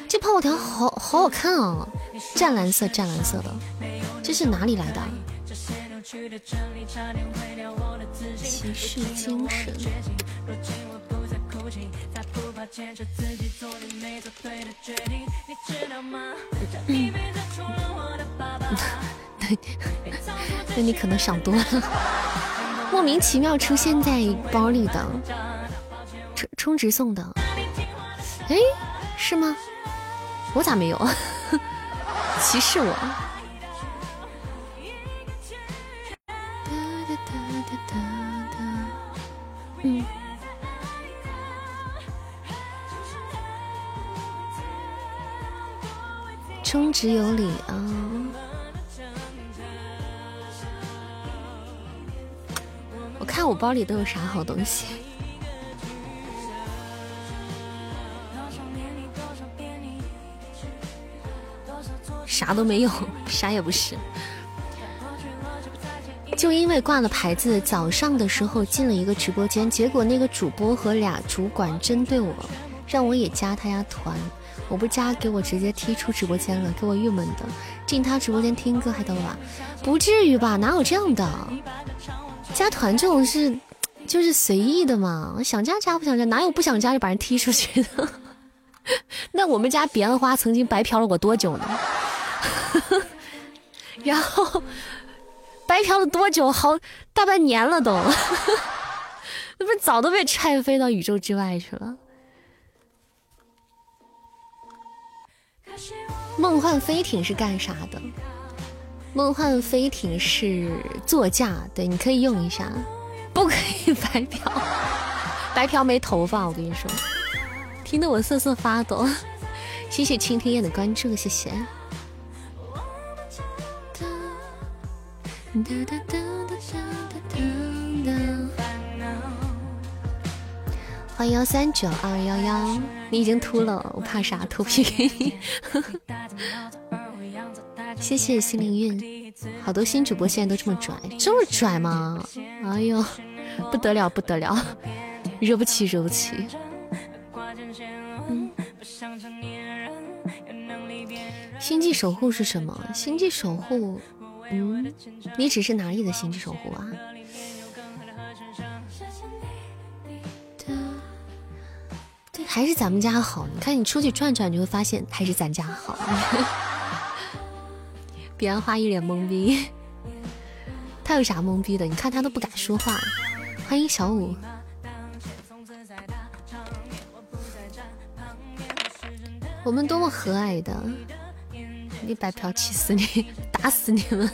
这泡泡条好好好看啊，湛蓝色，湛蓝色的，这是哪里来的？骑士精神。那你可能想多了，莫名其妙出现在包里的，充充值送的，哎，是吗？我咋没有？歧视我？充值有礼啊！我看我包里都有啥好东西？啥都没有，啥也不是。就因为挂了牌子，早上的时候进了一个直播间，结果那个主播和俩主管针对我，让我也加他家团，我不加给我直接踢出直播间了，给我郁闷的。进他直播间听歌还得吧？不至于吧？哪有这样的？加团这种是就是随意的嘛，想加加不想加，哪有不想加就把人踢出去的？那我们家彼岸花曾经白嫖了我多久呢？然后白嫖了多久？好大半年了都，那不是早都被踹飞到宇宙之外去了？梦幻飞艇是干啥的？梦幻飞艇是座驾，对，你可以用一下，不可以白嫖，白嫖没头发，我跟你说，听得我瑟瑟发抖。谢谢蜻蜓叶的关注，谢谢。欢迎幺三九二幺幺，你已经秃了，我怕啥？秃皮给你。谢谢心灵运，好多新主播现在都这么拽，这么拽吗？哎呦，不得了不得了，惹不起惹不起。嗯。星际守护是什么？星际守护。嗯，你只是哪里的星际守护啊？还是咱们家好。你看，你出去转转，你会发现还是咱家好。彼岸花一脸懵逼，他有啥懵逼的？你看他都不敢说话。欢迎小五，我们多么和蔼的。你白嫖，气死你！打死你们！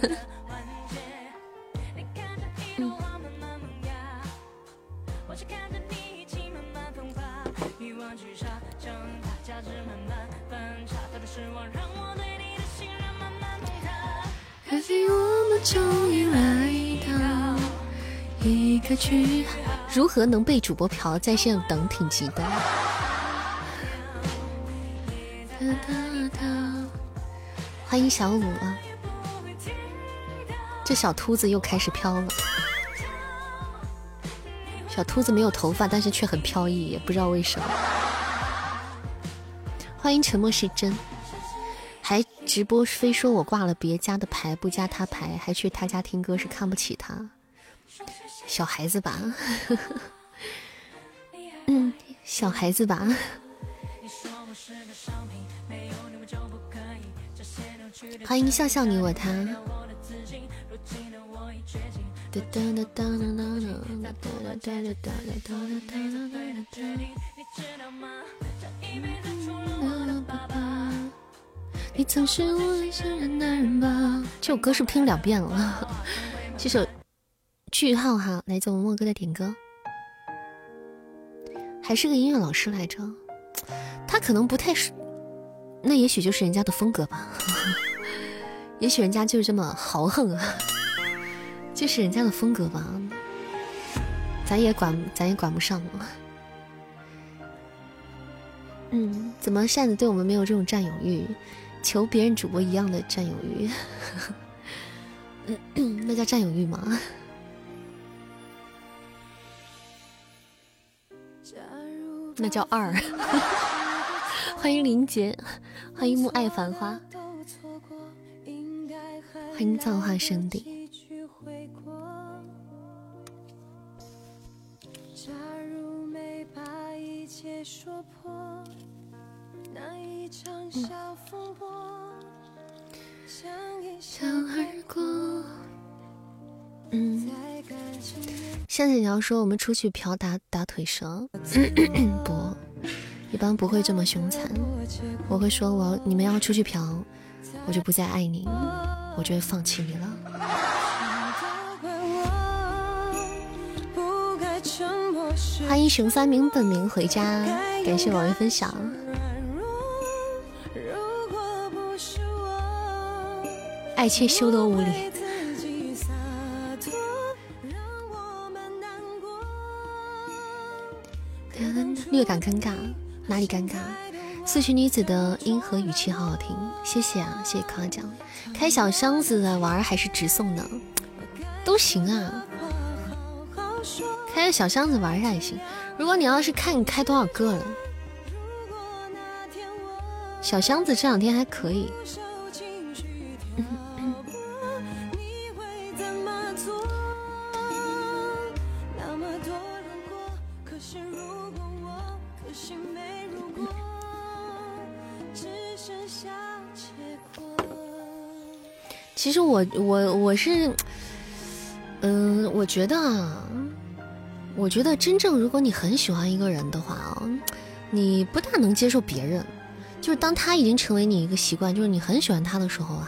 咖啡，我们终于来到如何能被主播嫖？在线等，挺急的。欢迎小五啊！这小秃子又开始飘了。小秃子没有头发，但是却很飘逸，也不知道为什么。欢迎沉默是真，直播非说我挂了别家的牌，不加他牌，还去他家听歌，是看不起他。小孩子吧，嗯，小孩子吧。欢迎笑笑你我他。你曾是我心人男人吧？这首歌是不是听两遍了？这首句号哈，来自我们莫哥的点歌，还是个音乐老师来着，他可能不太是，那也许就是人家的风格吧。也许人家就是这么豪横啊，就是人家的风格吧，咱也管咱也管不上了。嗯，怎么扇子对我们没有这种占有欲？求别人主播一样的占有欲，那叫占有欲吗？那叫二。欢迎林杰，欢迎暮爱繁花。欢迎造化兄弟。嗯，现在你要说我们出去嫖打打腿蛇，不，一般不会这么凶残。我会说我你们要出去嫖，我就不再爱你。我就会放弃你了。欢迎熊三明本名回家，感谢网友分享。爱妾休得无理，略感尴尬，哪里尴尬？四群女子的音和语气好好听，谢谢啊，谢谢夸奖。开小箱子的玩还是直送的，都行啊。开个小箱子玩一下也行。如果你要是看你开多少个了，小箱子这两天还可以。其实我我我是，嗯，我觉得啊，我觉得真正如果你很喜欢一个人的话啊，你不大能接受别人，就是当他已经成为你一个习惯，就是你很喜欢他的时候哈，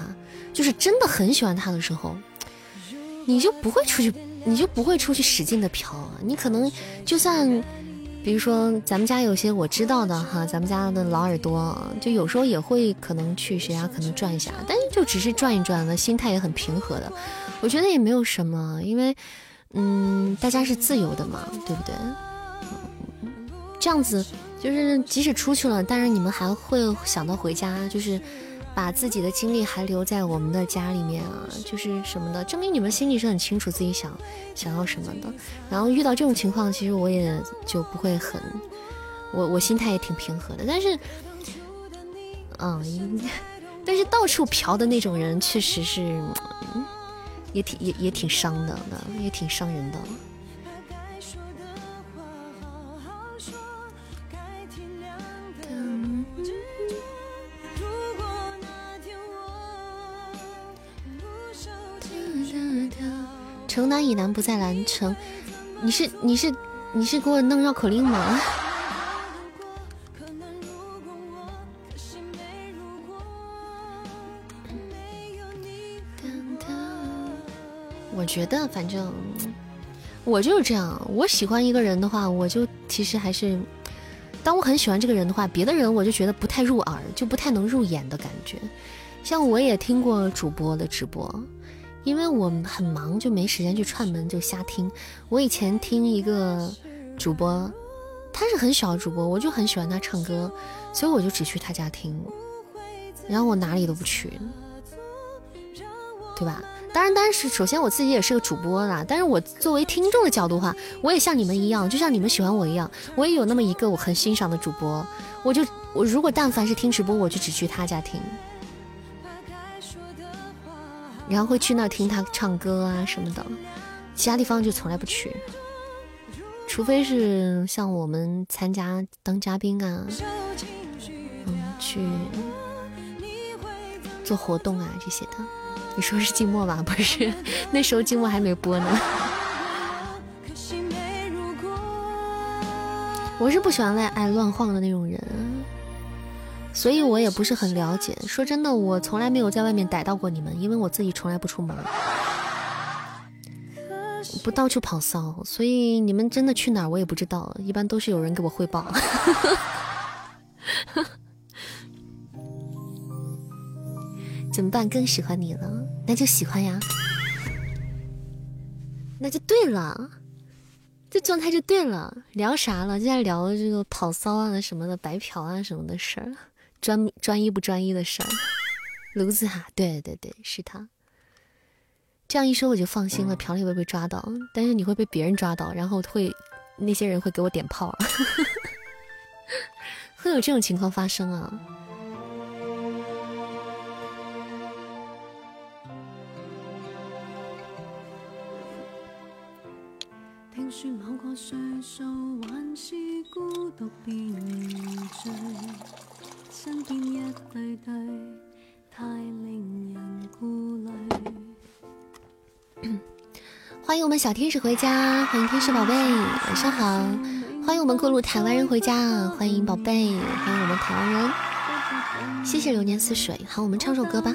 就是真的很喜欢他的时候，你就不会出去，你就不会出去使劲的嫖，你可能就算。比如说，咱们家有些我知道的哈，咱们家的老耳朵，就有时候也会可能去谁家可能转一下，但是就只是转一转的，心态也很平和的，我觉得也没有什么，因为，嗯，大家是自由的嘛，对不对？这样子就是即使出去了，但是你们还会想到回家，就是。把自己的精力还留在我们的家里面啊，就是什么的，证明你们心里是很清楚自己想想要什么的。然后遇到这种情况，其实我也就不会很，我我心态也挺平和的。但是，嗯，但是到处嫖的那种人，确实是，也挺也也挺伤的，也挺伤人的。城南以南不在蓝城，你是你是你是给我弄绕口令吗？我觉得反正我就是这样，我喜欢一个人的话，我就其实还是，当我很喜欢这个人的话，别的人我就觉得不太入耳，就不太能入眼的感觉。像我也听过主播的直播。因为我很忙，就没时间去串门，就瞎听。我以前听一个主播，他是很小的主播，我就很喜欢他唱歌，所以我就只去他家听，然后我哪里都不去，对吧？当然，当然是首先我自己也是个主播啦，但是我作为听众的角度话，我也像你们一样，就像你们喜欢我一样，我也有那么一个我很欣赏的主播，我就我如果但凡是听直播，我就只去他家听。然后会去那儿听他唱歌啊什么的，其他地方就从来不去，除非是像我们参加当嘉宾啊，嗯，去做活动啊这些的。你说是静默吧？不是，那时候静默还没播呢。我是不喜欢爱爱乱晃的那种人。所以我也不是很了解。说真的，我从来没有在外面逮到过你们，因为我自己从来不出门，不到处跑骚，所以你们真的去哪儿我也不知道。一般都是有人给我汇报。怎么办？更喜欢你了？那就喜欢呀，那就对了，这状态就对了。聊啥了？就在聊这个跑骚啊什么的，白嫖啊什么的事儿。专专一不专一的事儿，卢子哈，对对对，是他。这样一说我就放心了，嫖也会被抓到，但是你会被别人抓到，然后会那些人会给我点炮，会有这种情况发生啊。听说某个岁数还是孤独变醉。身边一对对，太令人顾虑。欢迎我们小天使回家，欢迎天使宝贝，晚上好。欢迎我们过路台湾人回家，欢迎宝贝，欢迎我们台湾人。谢谢流年似水，好，我们唱首歌吧。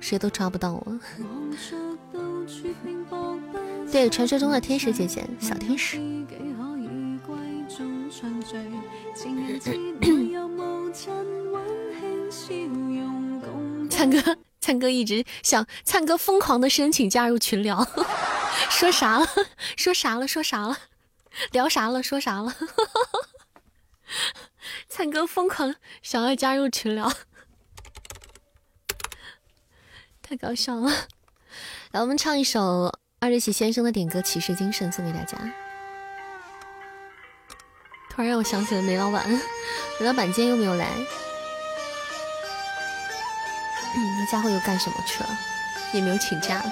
谁都抓不到我。对，传说中的天使姐姐，小天使。灿哥，灿哥一直想，灿哥疯狂的申请加入群聊，说啥了？说啥了？说啥了？聊啥了？说啥了？灿哥疯狂想要加入群聊，太搞笑了！来，我们唱一首二日喜先生的点歌《骑士精神》，送给大家。突然让我想起了煤老板，煤老板今天又没有来，嗯 那家伙又干什么去了？也没有请假。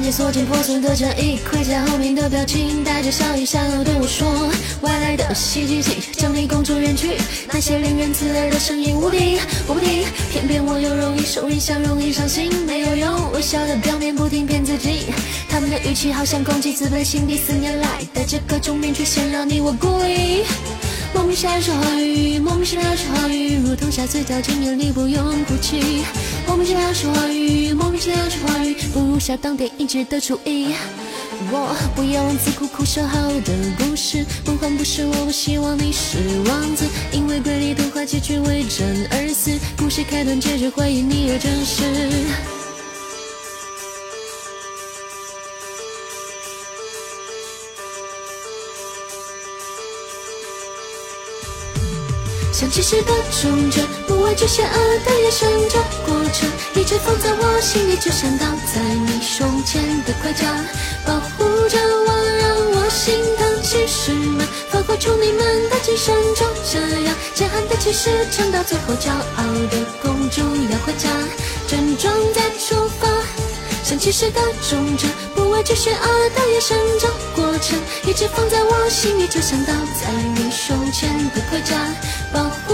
当我看见锁进破损的衬衣，盔甲后面的表情，带着笑意想要对我说：外来的袭击剂将你公主远去，那些令人刺耳的声音无敌，我不听，偏偏我又容易受影响，容易伤心，没有用，微笑的表面不停骗自己，他们的语气好像攻击自卑心底，四年来带着各种面具，先让你我孤立。莫名其妙说话语，莫名其妙说话语，如同下嘴掉进眼里，不用哭泣。莫名其妙说话语，莫名其妙说话语，不如下当电影值得注意。我不要王子苦苦守候的故事，梦幻不是我不希望你是王子，因为瑰丽童话结局为真而死，故事开端结局怀疑你而真实。像骑士的忠贞，不畏惧险恶的野生，这过程一直放在我心里，就像挡在你胸前的盔甲，保护着我，让我心疼。骑士们，发挥出你们的精神，就这样，强悍的骑士撑到最后，骄傲的公主要回家，整装再出发。像骑士的忠贞，不畏惧险恶的野生，这过一直放在我心里，就像挡在你胸前的盔甲，保护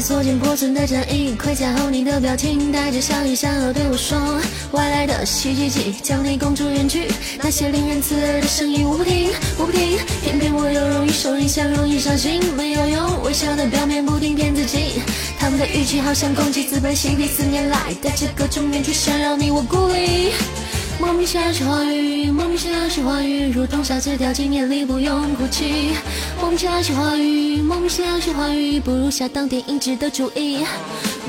锁进破损的战衣，盔甲后你的表情，带着笑意想要对我说：外来的袭击剂将你公主远去，那些令人刺耳的声音我不听，我不听，偏偏我又容易受影响，容易伤心，没有用，微笑的表面不停骗自己，他们的语气好像攻击自卑心底，四年来戴着各种面具，想让你我孤立。莫名其妙是话语，莫名其妙是话语，如同沙子掉进眼里，不用哭泣。莫名其妙是话语，莫名其妙是话语，不如下当电影值得注意。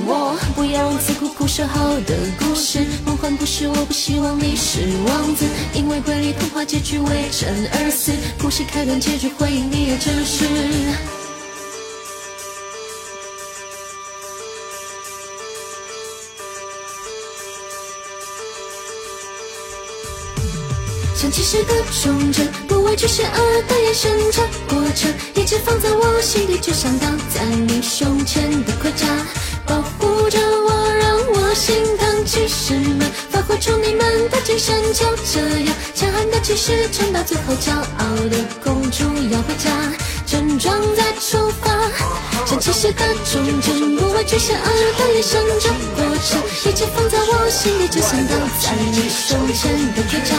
我不要王子苦苦守候的故事，梦幻不是，我不希望你是王子，因为瑰丽童话结局为真而死，故事开端结局回应你也真实。骑士的忠贞，不畏惧险恶的眼神，这过程一直放在我心底，就像挡在你胸前的盔甲，保护着我，让我心疼。骑士们，发挥出你们的精神，就这样，强悍的骑士撑到最后，骄傲的公主要回家，整装再出发。像骑士的忠贞，不畏惧险恶的眼神，这过程一直放在我心里，就像挡在你胸前的盔甲，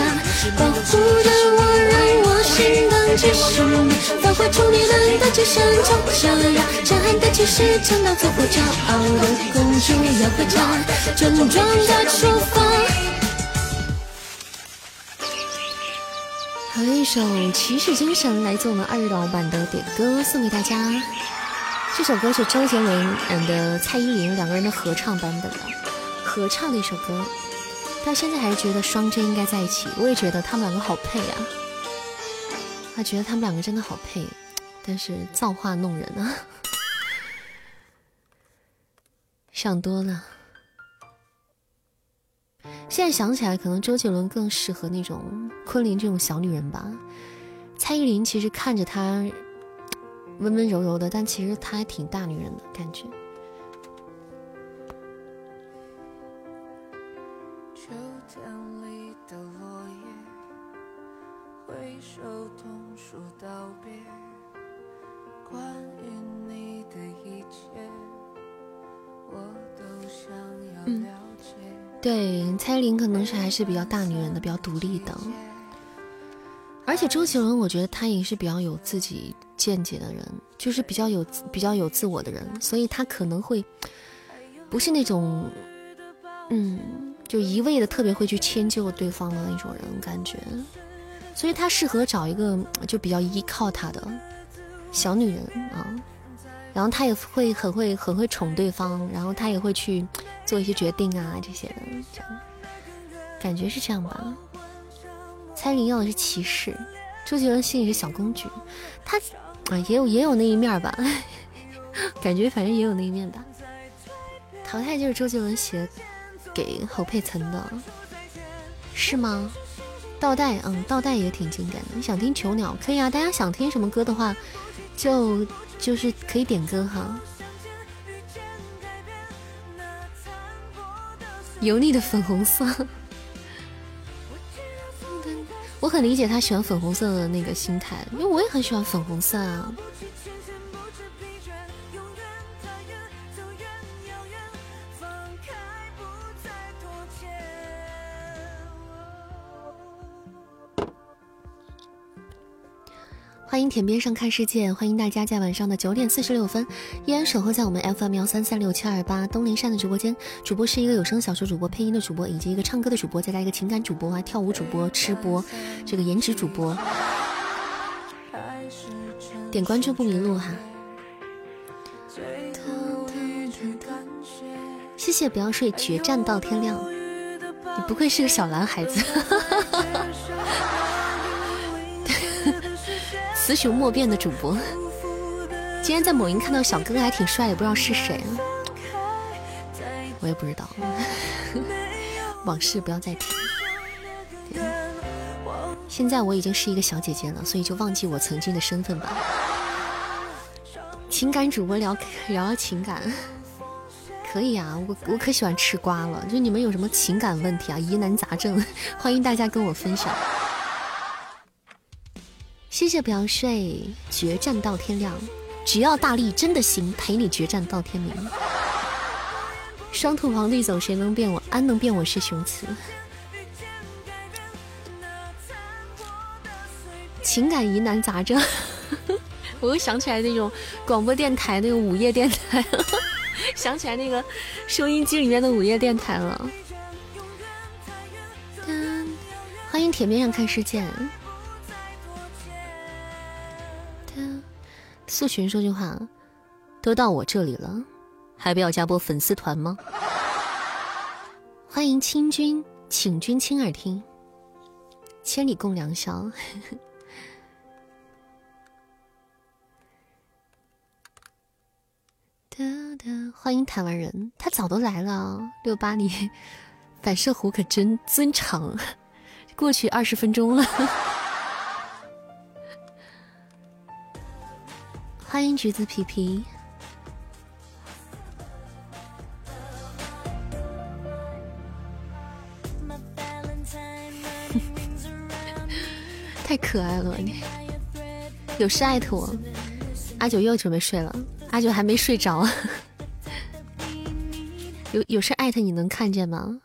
保护着我，让我心疼。骑士们，发挥出你们的精神，就这样，强悍的骑士撑到最后，骄傲的公主要回家，整装再出发。还有一首《骑士精神》来自我们二老板的点歌，送给大家。这首歌是周杰伦 and 蔡依林两个人的合唱版本的，合唱的一首歌。到现在还是觉得双 J 应该在一起，我也觉得他们两个好配啊。他觉得他们两个真的好配，但是造化弄人啊，想多了。现在想起来，可能周杰伦更适合那种昆凌这种小女人吧。蔡依林其实看着她。温温柔柔的，但其实她还挺大女人的感觉。嗯，对，蔡依林可能是还是比较大女人的，比较独立的。而且周杰伦，我觉得他也是比较有自己。见解的人就是比较有比较有自我的人，所以他可能会不是那种嗯，就一味的特别会去迁就对方的那种人，感觉，所以他适合找一个就比较依靠他的小女人啊，然后他也会很会很会宠对方，然后他也会去做一些决定啊这些的，这样感觉是这样吧？蔡琳要的是骑士，周杰伦心里是小公举，他啊也有也有那一面吧，感觉反正也有那一面吧。淘汰就是周杰伦写给侯佩岑的，是吗？倒带，嗯，倒带也挺经典的。你想听囚鸟可以啊，大家想听什么歌的话，就就是可以点歌哈。油腻的粉红色，我很理解他喜欢粉红色的那个心态，因为我也很喜欢粉红色啊。欢迎田边上看世界，欢迎大家在晚上的九点四十六分依然守候在我们 FM 幺三三六七二八东林山的直播间。主播是一个有声小说主播、配音的主播，以及一个唱歌的主播，再加一个情感主播、还跳舞主播、吃播，这个颜值主播。点关注不迷路哈。谢谢，不要睡，决战到天亮。你不愧是个小男孩子。雌雄莫辨的主播，今天在某音看到小哥哥还挺帅的，不知道是谁，我也不知道。往事不要再提。现在我已经是一个小姐姐了，所以就忘记我曾经的身份吧。情感主播聊聊聊情感，可以啊，我我可喜欢吃瓜了。就你们有什么情感问题啊、疑难杂症，欢迎大家跟我分享。谢谢不要睡，决战到天亮，只要大力真的行，陪你决战到天明。双兔皇帝走，谁能辨我？安能辨我是雄雌？情感疑难杂症，我又想起来那种广播电台那个午夜电台了，想起来那个收音机里面的午夜电台了。欢迎铁面上看世界。素群说句话，都到我这里了，还不要加播粉丝团吗？欢迎清君，请君亲耳听，千里共良宵。哒哒，欢迎台湾人，他早都来了。六八，你反射弧可真尊长，过去二十分钟了。欢迎橘子皮皮，太可爱了你！有事艾特我。阿九又准备睡了，阿九还没睡着。有有事艾特你能看见吗？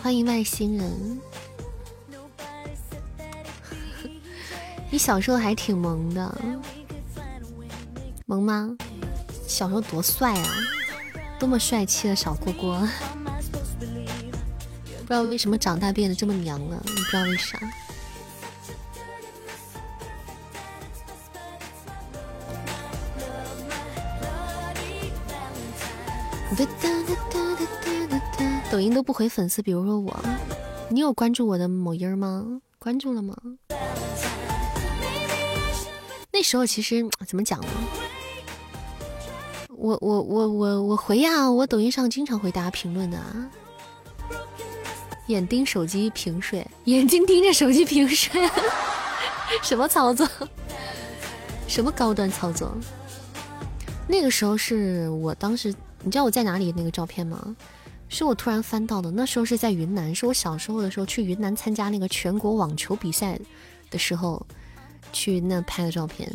欢迎外星人。你小时候还挺萌的，萌吗？小时候多帅啊，多么帅气的小蝈蝈！不知道为什么长大变得这么娘了，不知道为啥。抖音都不回粉丝，比如说我，你有关注我的某音吗？关注了吗？时候其实怎么讲呢？我我我我我回呀，我抖音上经常回答评论的啊。眼盯手机屏睡，眼睛盯着手机屏睡，什么操作？什么高端操作？那个时候是我当时，你知道我在哪里那个照片吗？是我突然翻到的。那时候是在云南，是我小时候的时候去云南参加那个全国网球比赛的时候。去那拍的照片，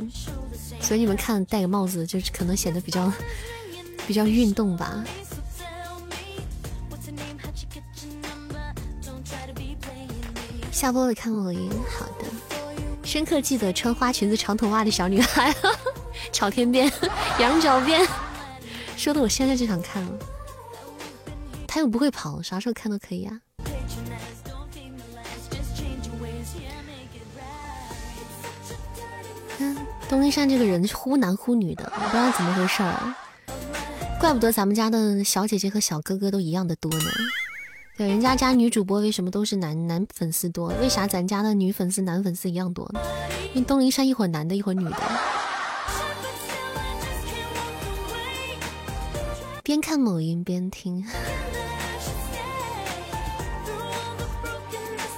所以你们看戴个帽子，就是可能显得比较 比较运动吧。下播了看我音，好的。深刻记得穿花裙子长筒袜的小女孩，朝天边，羊角辫，说的我现在就想看了。他又不会跑，啥时候看都可以啊。东林山这个人忽男忽女的，不知道怎么回事儿，怪不得咱们家的小姐姐和小哥哥都一样的多呢。对，人家家女主播为什么都是男男粉丝多？为啥咱家的女粉丝男粉丝一样多呢？因为东林山一会儿男的，一会儿女的。边看某音边听。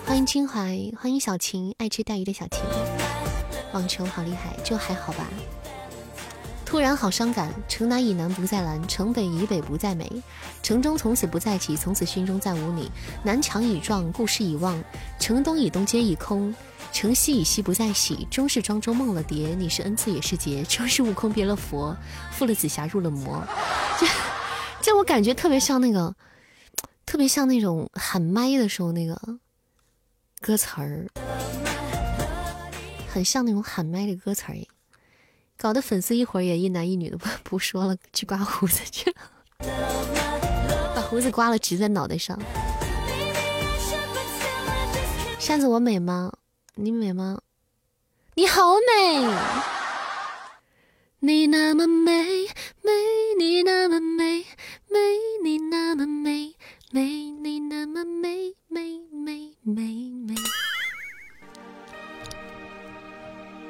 欢迎清怀，欢迎小晴，爱吃带鱼的小晴。网球好厉害，就还好吧。突然好伤感，城南以南不再蓝，城北以北不再美，城中从此不再起，从此心中再无你。南墙已撞，故事已忘，城东以东皆已空，城西以西不再喜。终是庄周梦了蝶，你是恩赐也是劫。终是悟空别了佛，负了紫霞入了魔。这这我感觉特别像那个，特别像那种喊麦的时候那个歌词儿。很像那种喊麦的歌词儿，搞得粉丝一会儿也一男一女的不 不说了，去刮胡子去了，把胡子刮了直在脑袋上。扇子，我美吗？你美吗？你好美，你那么美美，你那么美美，你那么美美，你那么美美美美美。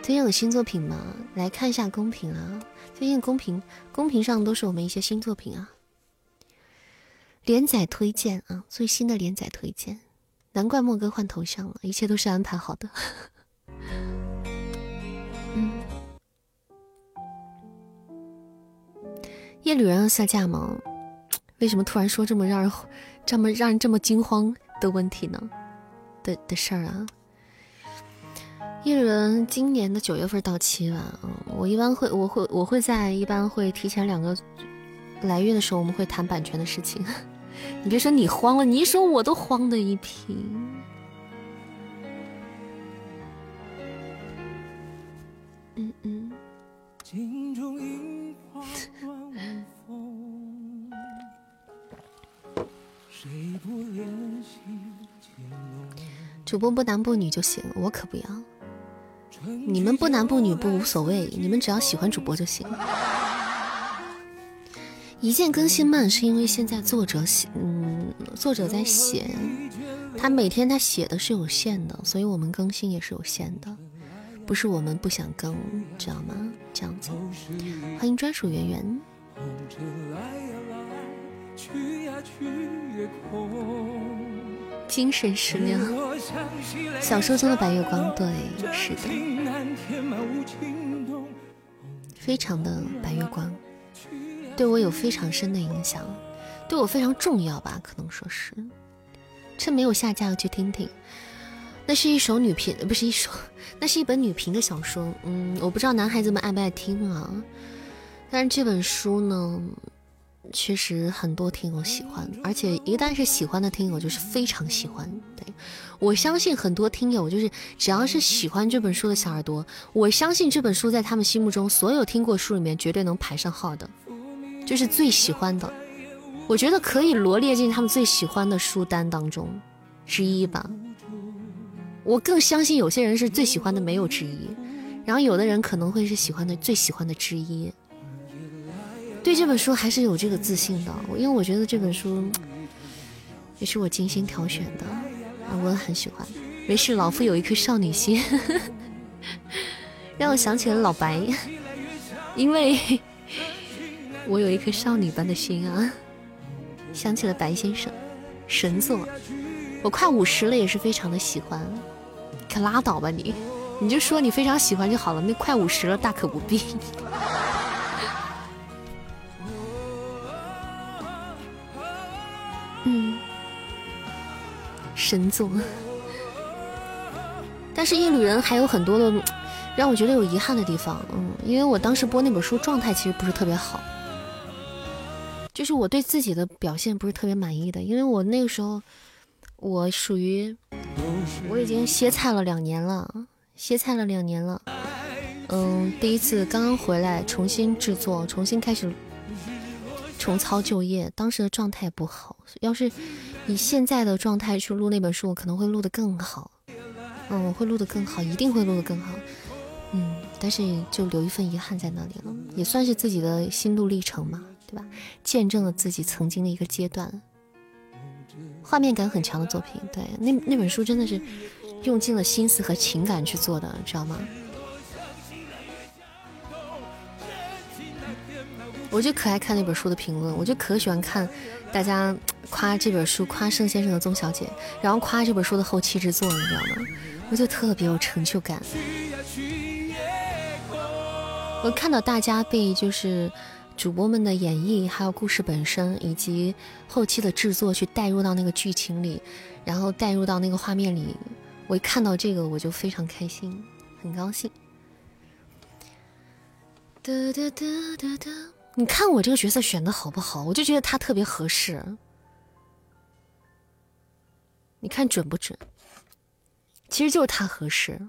最近有新作品吗？来看一下公屏啊！最近公屏公屏上都是我们一些新作品啊，连载推荐啊，最新的连载推荐。难怪莫哥换头像了，一切都是安排好的。嗯，夜旅人要下架吗？为什么突然说这么让人这么让人这么惊慌的问题呢？的的事儿啊？艺人今年的九月份到期了，嗯，我一般会，我会，我会在一般会提前两个来月的时候，我们会谈版权的事情。你别说你慌了，你一说我都慌的一批。嗯嗯。主播不男不女就行，我可不要。你们不男不女不无所谓，你们只要喜欢主播就行。一键更新慢是因为现在作者写，嗯，作者在写，他每天他写的是有限的，所以我们更新也是有限的，不是我们不想更，知道吗？这样子。欢迎专属圆圆。精神食粮，小说中的白月光，对，是的，非常的白月光，对我有非常深的影响，对我非常重要吧，可能说是。趁没有下架去听听，那是一首女频，不是一首，那是一本女频的小说，嗯，我不知道男孩子们爱不爱听啊，但是这本书呢。确实很多听友喜欢，而且一旦是喜欢的听友，就是非常喜欢。对我相信很多听友，就是只要是喜欢这本书的小耳朵，我相信这本书在他们心目中，所有听过书里面绝对能排上号的，就是最喜欢的。我觉得可以罗列进他们最喜欢的书单当中之一吧。我更相信有些人是最喜欢的没有之一，然后有的人可能会是喜欢的最喜欢的之一。对这本书还是有这个自信的，因为我觉得这本书也是我精心挑选的啊，我很喜欢。没事，老夫有一颗少女心，让我想起了老白，因为我有一颗少女般的心啊。想起了白先生，神作。我快五十了，也是非常的喜欢。可拉倒吧你，你就说你非常喜欢就好了。那快五十了，大可不必。嗯，神作。但是《夜旅人》还有很多的让我觉得有遗憾的地方。嗯，因为我当时播那本书状态其实不是特别好，就是我对自己的表现不是特别满意的。因为我那个时候，我属于我已经歇菜了两年了，歇菜了两年了。嗯，第一次刚刚回来，重新制作，重新开始。重操旧业，当时的状态不好。要是以现在的状态去录那本书，我可能会录得更好。嗯，我会录得更好，一定会录得更好。嗯，但是就留一份遗憾在那里了，也算是自己的心路历程嘛，对吧？见证了自己曾经的一个阶段。画面感很强的作品，对，那那本书真的是用尽了心思和情感去做的，知道吗？我就可爱看那本书的评论，我就可喜欢看大家夸这本书，夸盛先生和宗小姐，然后夸这本书的后期制作，你知道吗？我就特别有成就感。我看到大家被就是主播们的演绎，还有故事本身，以及后期的制作去带入到那个剧情里，然后带入到那个画面里，我一看到这个我就非常开心，很高兴。哒哒哒哒哒。你看我这个角色选的好不好？我就觉得他特别合适。你看准不准？其实就是他合适，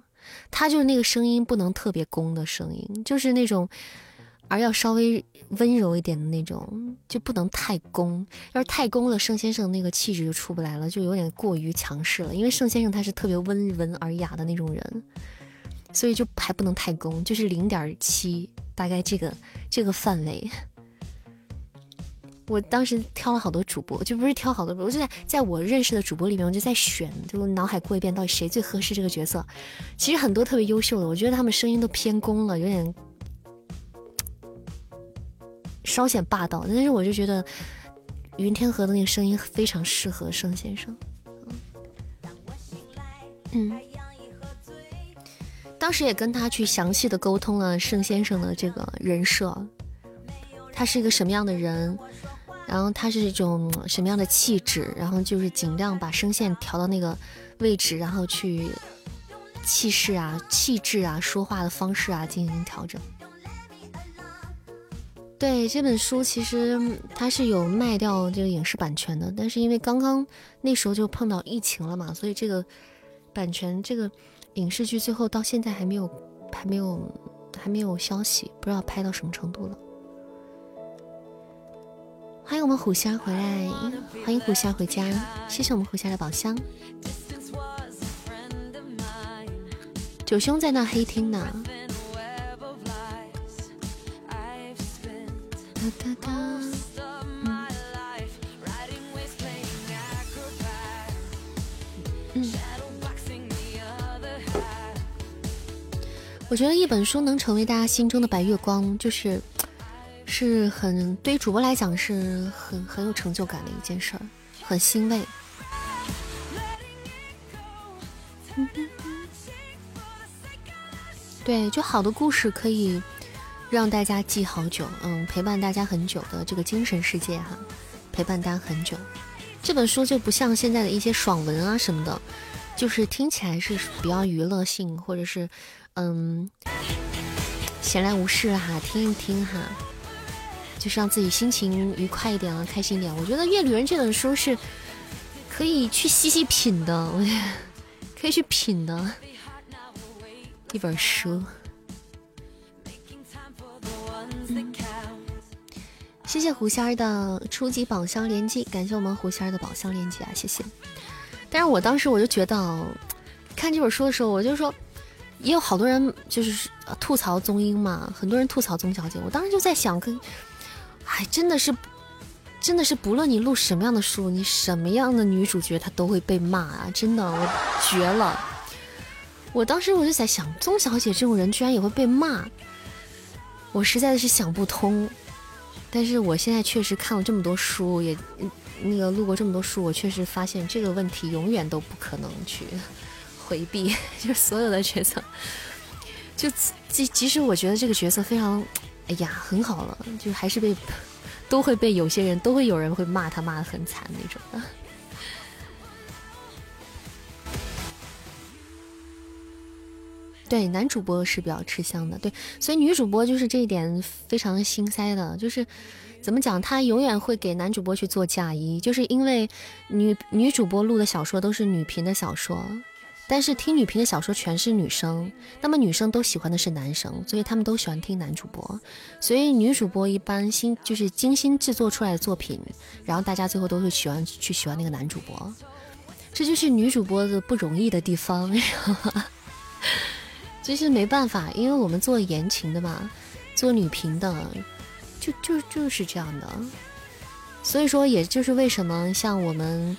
他就是那个声音不能特别攻的声音，就是那种，而要稍微温柔一点的那种，就不能太攻。要是太攻了，盛先生那个气质就出不来了，就有点过于强势了。因为盛先生他是特别温文尔雅的那种人，所以就还不能太攻，就是零点七。大概这个这个范围，我当时挑了好多主播，就不是挑好多，我就在在我认识的主播里面，我就在选，就脑海过一遍，到底谁最合适这个角色。其实很多特别优秀的，我觉得他们声音都偏攻了，有点稍显霸道。但是我就觉得云天河的那个声音非常适合盛先生。嗯。当时也跟他去详细的沟通了盛先生的这个人设，他是一个什么样的人，然后他是一种什么样的气质，然后就是尽量把声线调到那个位置，然后去气势啊、气质啊、说话的方式啊进行调整。对这本书，其实它是有卖掉这个影视版权的，但是因为刚刚那时候就碰到疫情了嘛，所以这个版权这个。影视剧最后到现在还没有，还没有，还没有消息，不知道拍到什么程度了。欢迎我们虎虾回来，欢迎虎虾回家，谢谢我们虎虾的宝箱。九兄在那黑厅呢。哒哒哒。我觉得一本书能成为大家心中的白月光，就是 是很对于主播来讲是很很有成就感的一件事儿，很欣慰。对，就好的故事可以让大家记好久，嗯，陪伴大家很久的这个精神世界哈，陪伴大家很久。这本书就不像现在的一些爽文啊什么的，就是听起来是比较娱乐性，或者是。嗯，闲来无事哈，听一听哈，就是让自己心情愉快一点啊，开心一点。我觉得《夜旅人》这本书是可以去细细品的，我觉得可以去品的 一本书。谢谢狐仙儿的初级宝箱连击，感谢我们狐仙儿的宝箱连击啊，谢谢。但是我当时我就觉得，看这本书的时候，我就说。也有好多人就是吐槽宗英嘛，很多人吐槽宗小姐。我当时就在想，跟，哎，真的是，真的是，不论你录什么样的书，你什么样的女主角，她都会被骂啊！真的，我绝了。我当时我就在想，宗小姐这种人居然也会被骂，我实在是想不通。但是我现在确实看了这么多书，也那个录过这么多书，我确实发现这个问题永远都不可能去。回避，就是所有的角色，就即即使我觉得这个角色非常，哎呀，很好了，就还是被都会被有些人都会有人会骂他骂的很惨那种的。对，男主播是比较吃香的，对，所以女主播就是这一点非常心塞的，就是怎么讲，她永远会给男主播去做嫁衣，就是因为女女主播录的小说都是女频的小说。但是听女频的小说全是女生，那么女生都喜欢的是男生，所以他们都喜欢听男主播。所以女主播一般心就是精心制作出来的作品，然后大家最后都会喜欢去喜欢那个男主播。这就是女主播的不容易的地方，就是没办法，因为我们做言情的嘛，做女频的，就就就是这样的。所以说，也就是为什么像我们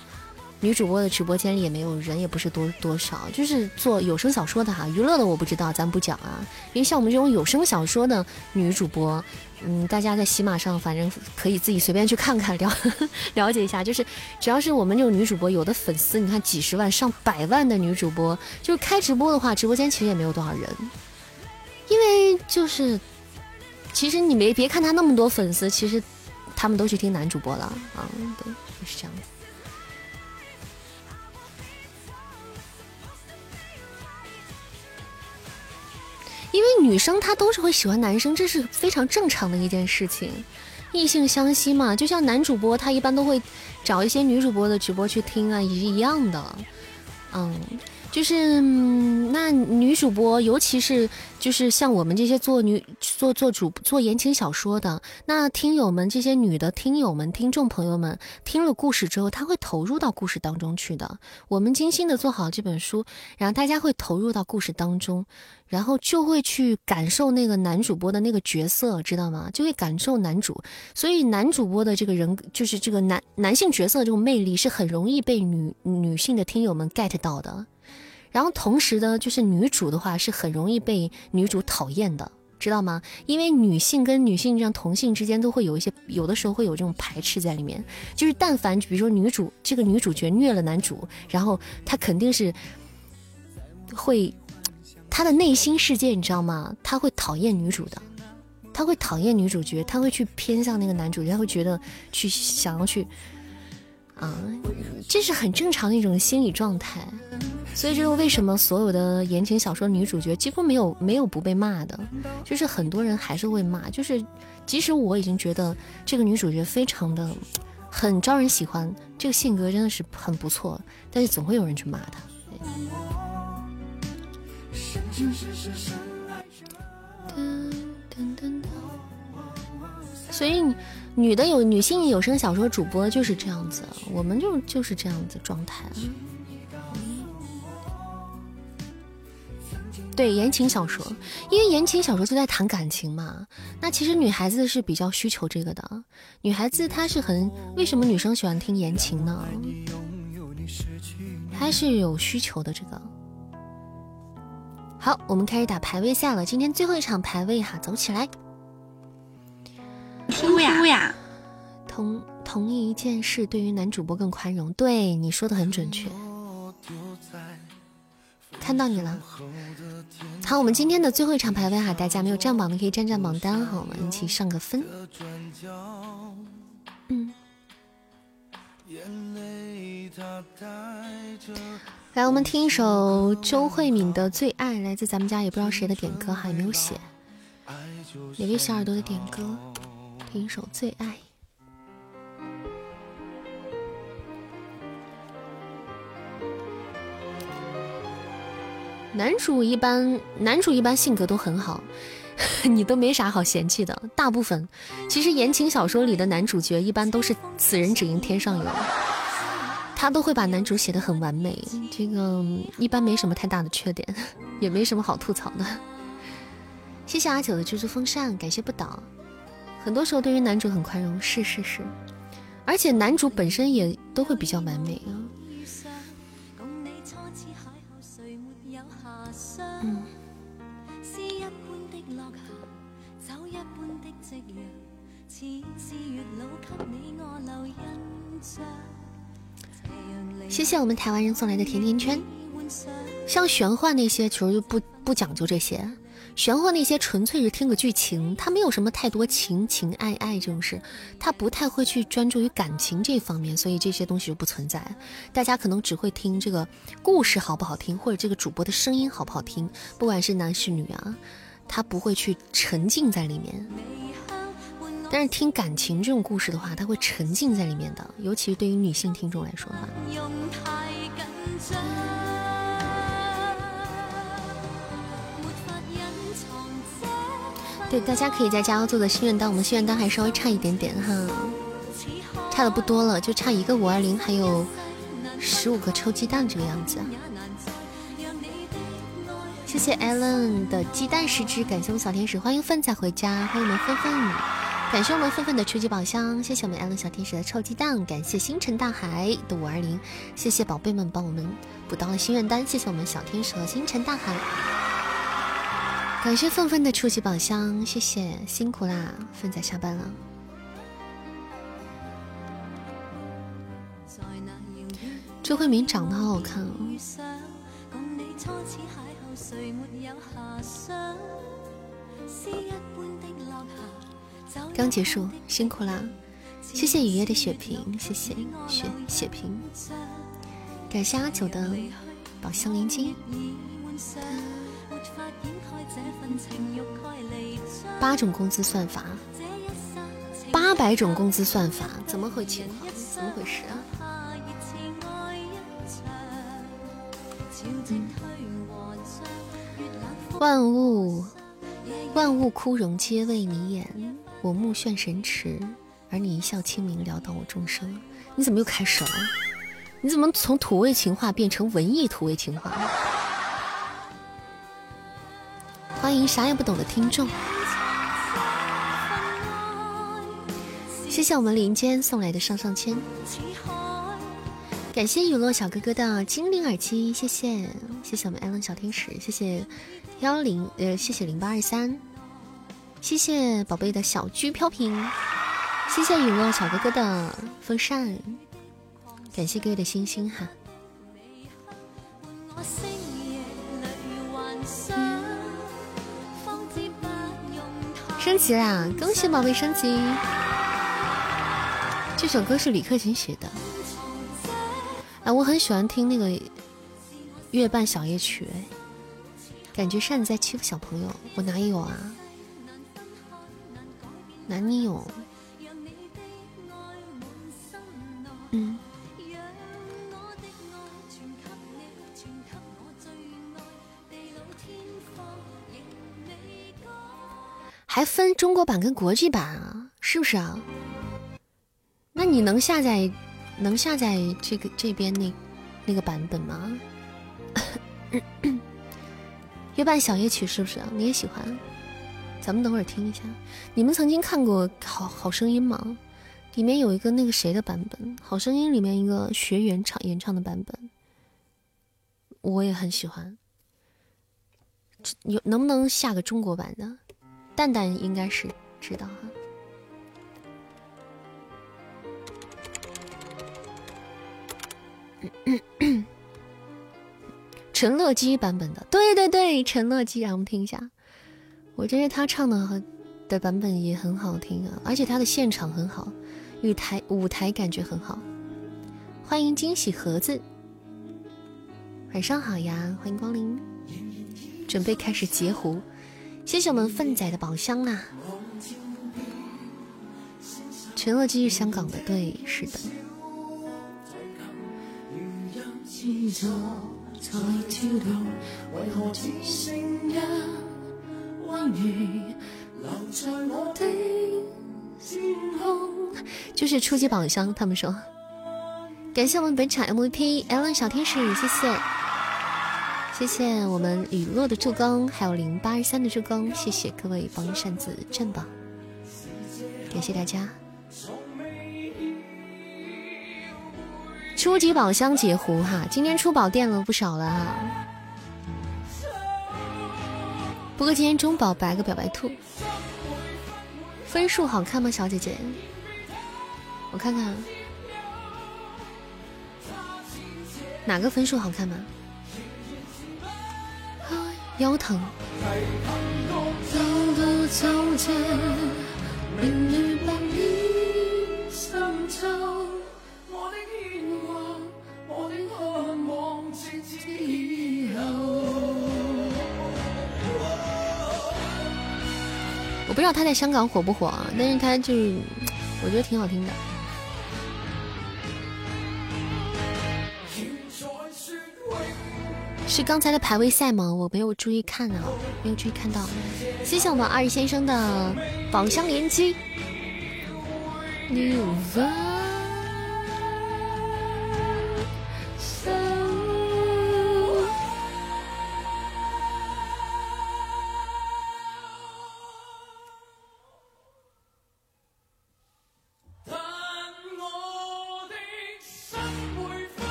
女主播的直播间里也没有人，也不是多多少，就是做有声小说的哈，娱乐的我不知道，咱不讲啊。因为像我们这种有声小说的女主播。嗯，大家在喜马上，反正可以自己随便去看看了 了解一下。就是只要是我们这种女主播，有的粉丝，你看几十万、上百万的女主播，就是开直播的话，直播间其实也没有多少人。因为就是，其实你没别看他那么多粉丝，其实他们都去听男主播了啊，对，就是这样子。因为女生她都是会喜欢男生，这是非常正常的一件事情，异性相吸嘛。就像男主播他一般都会找一些女主播的直播去听啊，也是一样的，嗯。就是那女主播，尤其是就是像我们这些做女做做主做言情小说的，那听友们这些女的听友们听众朋友们听了故事之后，他会投入到故事当中去的。我们精心的做好这本书，然后大家会投入到故事当中，然后就会去感受那个男主播的那个角色，知道吗？就会感受男主。所以男主播的这个人，就是这个男男性角色这种魅力，是很容易被女女性的听友们 get 到的。然后同时呢，就是女主的话是很容易被女主讨厌的，知道吗？因为女性跟女性这样同性之间都会有一些，有的时候会有这种排斥在里面。就是但凡比如说女主这个女主角虐了男主，然后她肯定是会，她的内心世界你知道吗？她会讨厌女主的，她会讨厌女主角，她会去偏向那个男主角，她会觉得去想要去。啊，这是很正常的一种心理状态，所以这是为什么所有的言情小说女主角几乎没有没有不被骂的，就是很多人还是会骂，就是即使我已经觉得这个女主角非常的很招人喜欢，这个性格真的是很不错，但是总会有人去骂她。所以你。女的有女性有声小说主播就是这样子，我们就就是这样子状态。对言情小说，因为言情小说就在谈感情嘛。那其实女孩子是比较需求这个的，女孩子她是很为什么女生喜欢听言情呢？她是有需求的这个。好，我们开始打排位赛了，今天最后一场排位哈，走起来。听呀，同同一件事，对于男主播更宽容。对你说的很准确，看到你了。好，我们今天的最后一场排位哈，大家没有占榜的可以占占榜单，好，我们一起上个分。嗯。来，我们听一首周慧敏的《最爱》，来自咱们家也不知道谁的点歌哈，也没有写哪位小耳朵的点歌。一首最爱。男主一般，男主一般性格都很好，你都没啥好嫌弃的。大部分，其实言情小说里的男主角一般都是“此人只应天上有”，他都会把男主写的很完美。这个一般没什么太大的缺点，也没什么好吐槽的。谢谢阿九的蜘蛛风扇，感谢不倒。很多时候对于男主很宽容，是是是，而且男主本身也都会比较完美啊。嗯。谢谢我们台湾人送来的甜甜圈。像玄幻那些，其实就不不讲究这些。玄幻那些纯粹是听个剧情，他没有什么太多情情爱爱这种事，他不太会去专注于感情这方面，所以这些东西就不存在。大家可能只会听这个故事好不好听，或者这个主播的声音好不好听，不管是男是女啊，他不会去沉浸在里面。但是听感情这种故事的话，他会沉浸在里面的，尤其是对于女性听众来说的话。大家可以在家做的心愿单，我们心愿单还稍微差一点点哈，差的不多了，就差一个五二零，还有十五个臭鸡蛋这个样子。谢谢 Allen 的鸡蛋十只，感谢我们小天使，欢迎粪仔回家，欢迎我们芬芬，感谢我们芬芬的初级宝箱，谢谢我们 Allen 小天使的臭鸡蛋，感谢星辰大海的五二零，谢谢宝贝们帮我们补到了心愿单，谢谢我们小天使和星辰大海。感谢愤愤的初级宝箱，谢谢辛苦啦，粪仔下班了。周慧敏长得好好看哦。刚结束，辛苦啦，谢谢雨夜的血瓶，谢谢血血瓶，感谢阿九的宝箱连金。八种工资算法，八百种工资算法，怎么回情况？怎么回事啊？万物万物枯荣皆为你演，我目眩神驰，而你一笑清明，撩到我众生。你怎么又开始了？你怎么从土味情话变成文艺土味情话？欢迎啥也不懂的听众，谢谢我们林间送来的上上签，感谢雨落小哥哥的精灵耳机，谢谢谢谢我们艾伦小天使，谢谢幺零呃谢谢零八二三，谢谢宝贝的小居飘屏，谢谢雨落小哥哥的风扇，感谢各位的星星哈。升级啦！恭喜宝贝升级。这首歌是李克勤写的。哎，我很喜欢听那个《月半小夜曲》，哎，感觉扇子在欺负小朋友。我哪有啊？哪里有？嗯。还分中国版跟国际版啊，是不是啊？那你能下载能下载这个这边那那个版本吗？月半小夜曲是不是啊？你也喜欢？咱们等会儿听一下。你们曾经看过《好好声音》吗？里面有一个那个谁的版本，《好声音》里面一个学员唱演唱的版本，我也很喜欢。有能不能下个中国版的？蛋蛋应该是知道哈，陈乐基版本的，对对对，陈乐基，让我们听一下。我觉得他唱的的版本也很好听啊，而且他的现场很好，舞台舞台感觉很好。欢迎惊喜盒子，晚上好呀，欢迎光临，准备开始截胡。谢谢我们粪仔的宝箱啊！陈乐基是香港的，对，是的。就是初级宝箱，他们说。感谢我们本场 mvp ln 小天使，谢谢。谢谢我们雨落的助攻，还有零八二三的助攻，谢谢各位帮扇子镇榜，感谢大家。初级宝箱截胡哈，今天出宝垫了不少了哈。不过今天中宝白个表白兔，分数好看吗，小姐姐？我看看，哪个分数好看吗？腰疼。我不知道他在香港火不火啊，但是他就是我觉得挺好听的。是刚才的排位赛吗？我没有注意看啊，没有注意看到。谢谢我们二先生的宝箱连击。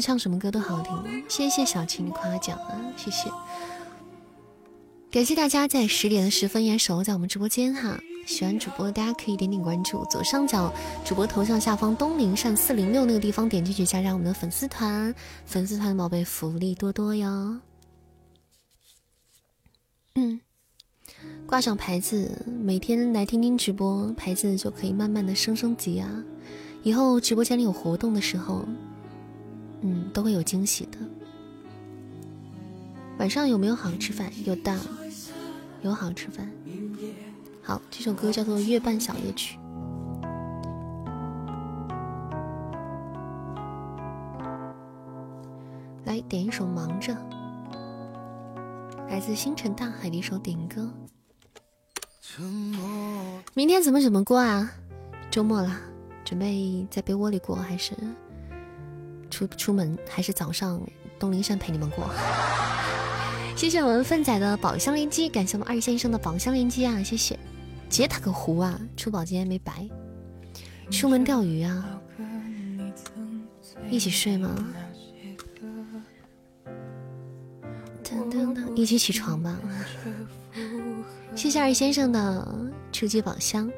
唱什么歌都好听，谢谢小琴的夸奖啊，谢谢，感谢大家在十点的十分也守在我们直播间哈。喜欢主播大家可以点点关注，左上角主播头像下方东林善四零六那个地方点进去加加我们的粉丝团，粉丝团的宝贝福利多多哟。嗯，挂上牌子，每天来听听直播，牌子就可以慢慢的升升级啊。以后直播间里有活动的时候。嗯，都会有惊喜的。晚上有没有好吃饭？有的，有好吃饭。好，这首歌叫做《月半小夜曲》。来点一首《忙着》，来自星辰大海的一首点歌。明天怎么怎么过啊？周末了，准备在被窝里过还是？出出门还是早上东林山陪你们过。谢谢我们粪仔的宝箱连击，感谢我们二先生的宝箱连击啊！谢谢，接他个壶啊！出宝今天没白。出门钓鱼啊？一起睡吗？一起起床吧。谢谢二先生的初级宝箱，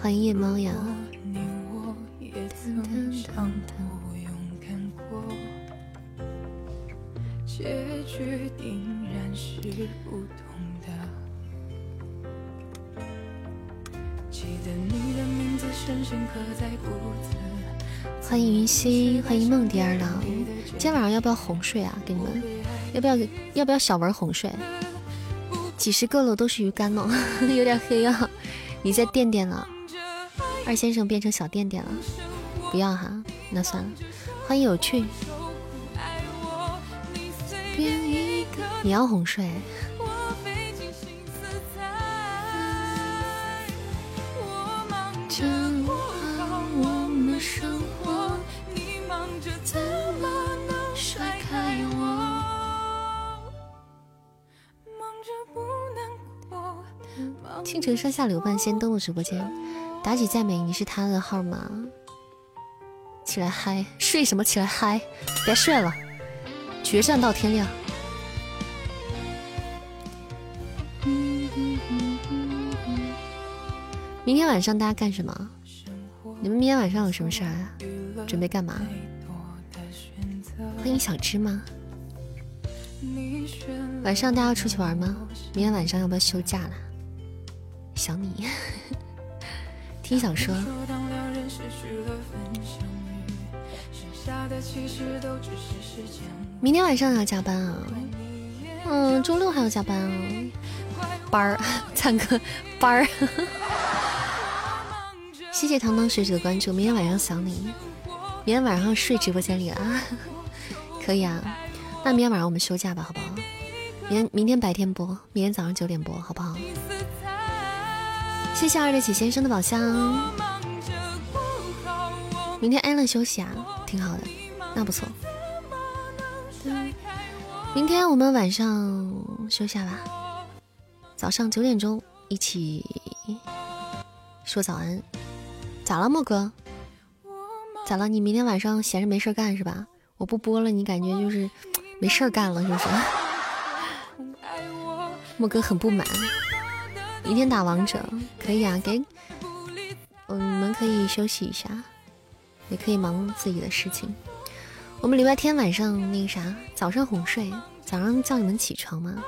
欢迎夜猫呀。欢迎云溪，欢迎梦蝶儿郎。今天晚上要不要哄睡啊？给你们，要不要要不要小文哄睡？几十个了，都是鱼竿呢，有点黑啊。你再垫垫了，二先生变成小垫垫了。不要哈，那算了。欢迎有趣，你要哄睡。青城山下柳半仙登录直播间，妲己再美，你是他的号吗？起来嗨，睡什么？起来嗨，别睡了，决战到天亮。明天晚上大家干什么？你们明天晚上有什么事儿啊？准备干嘛？欢迎小芝麻。晚上大家要出去玩吗？明天晚上要不要休假了？想你，听小说。明天晚上要加班啊？嗯，周六还要加班啊？班儿，灿哥，班儿。谢谢糖糖水水的关注。明天晚上想你，明天晚上睡直播间里啊？可以啊。那明天晚上我们休假吧，好不好？明明天白天播，明天早上九点播，好不好？谢谢二六七先生的宝箱。明天安乐休息啊。挺好的，那不错。明天我们晚上休下吧，早上九点钟一起说早安。咋了，莫哥？咋了？你明天晚上闲着没事干是吧？我不播了，你感觉就是没事干了是不是？莫哥很不满。明天打王者可以啊，给，嗯，你们可以休息一下。也可以忙自己的事情。我们礼拜天晚上那个啥，早上哄睡，早上叫你们起床吗？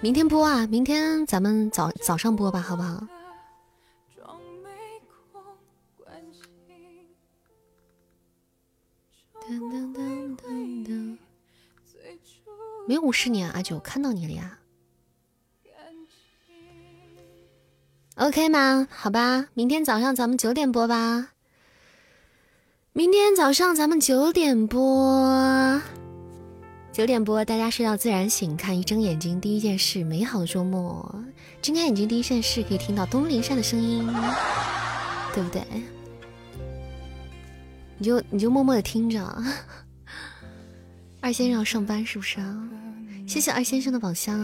明天播啊，明天咱们早早上播吧，好不好？没有无视你啊，阿九看到你了呀。OK 吗？好吧，明天早上咱们九点播吧。明天早上咱们九点播，九点播，大家睡到自然醒。看一睁眼睛第一件事，美好的周末。睁开眼睛第一件事，可以听到东林善的声音，对不对？你就你就默默的听着。二先生要上班是不是啊？谢谢二先生的宝箱。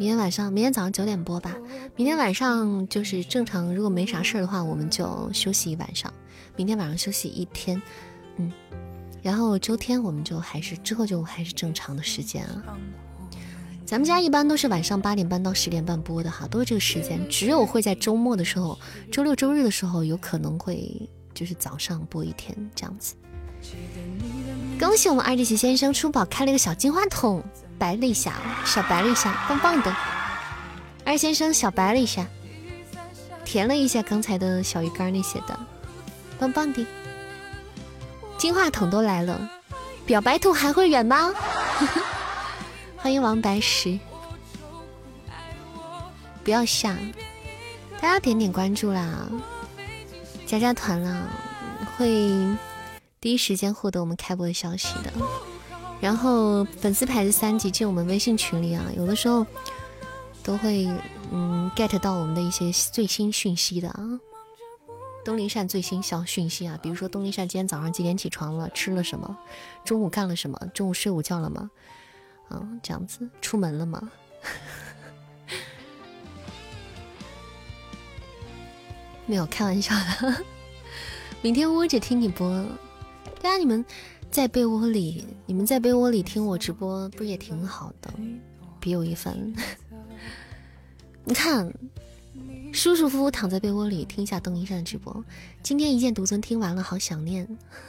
明天晚上，明天早上九点播吧。明天晚上就是正常，如果没啥事儿的话，我们就休息一晚上。明天晚上休息一天，嗯，然后周天我们就还是之后就还是正常的时间啊。咱们家一般都是晚上八点半到十点半播的哈，都是这个时间。只有会在周末的时候，周六周日的时候有可能会就是早上播一天这样子。恭喜我们二弟喜先生出宝开了一个小金话筒。白了一下，小白了一下，棒棒的。二先生小白了一下，填了一下刚才的小鱼干那些的，棒棒的。金话筒都来了，表白兔还会远吗？欢迎王白石，不要下，大家点点关注啦，加加团啦，会第一时间获得我们开播的消息的。然后粉丝牌的三级进我们微信群里啊，有的时候都会嗯 get 到我们的一些最新讯息的啊。东林善最新小讯息啊，比如说东林善今天早上几点起床了，吃了什么，中午干了什么，中午睡午觉了吗？嗯，这样子，出门了吗？没有开玩笑的，明天窝着听你播，对啊，你们。在被窝里，你们在被窝里听我直播，不也挺好的？别有一番。你看，舒舒服服躺在被窝里听一下邓一山的直播。今天一剑独尊听完了，好想念。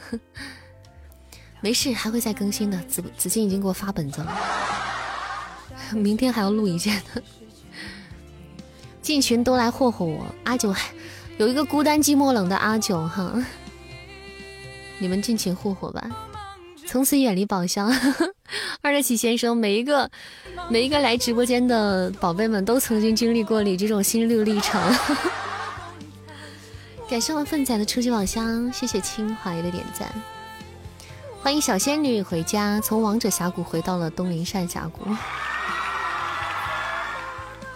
没事，还会再更新的。子子欣已经给我发本子了，明天还要录一件呢。进群都来霍霍我，阿九有一个孤单寂寞冷的阿九哈，你们尽情霍霍吧。从此远离宝箱，二德喜先生，每一个每一个来直播间的宝贝们都曾经经历过你这种心路历程。感谢我粪仔的初级宝箱，谢谢清怀的点赞。欢迎小仙女回家，从王者峡谷回到了东林善峡谷。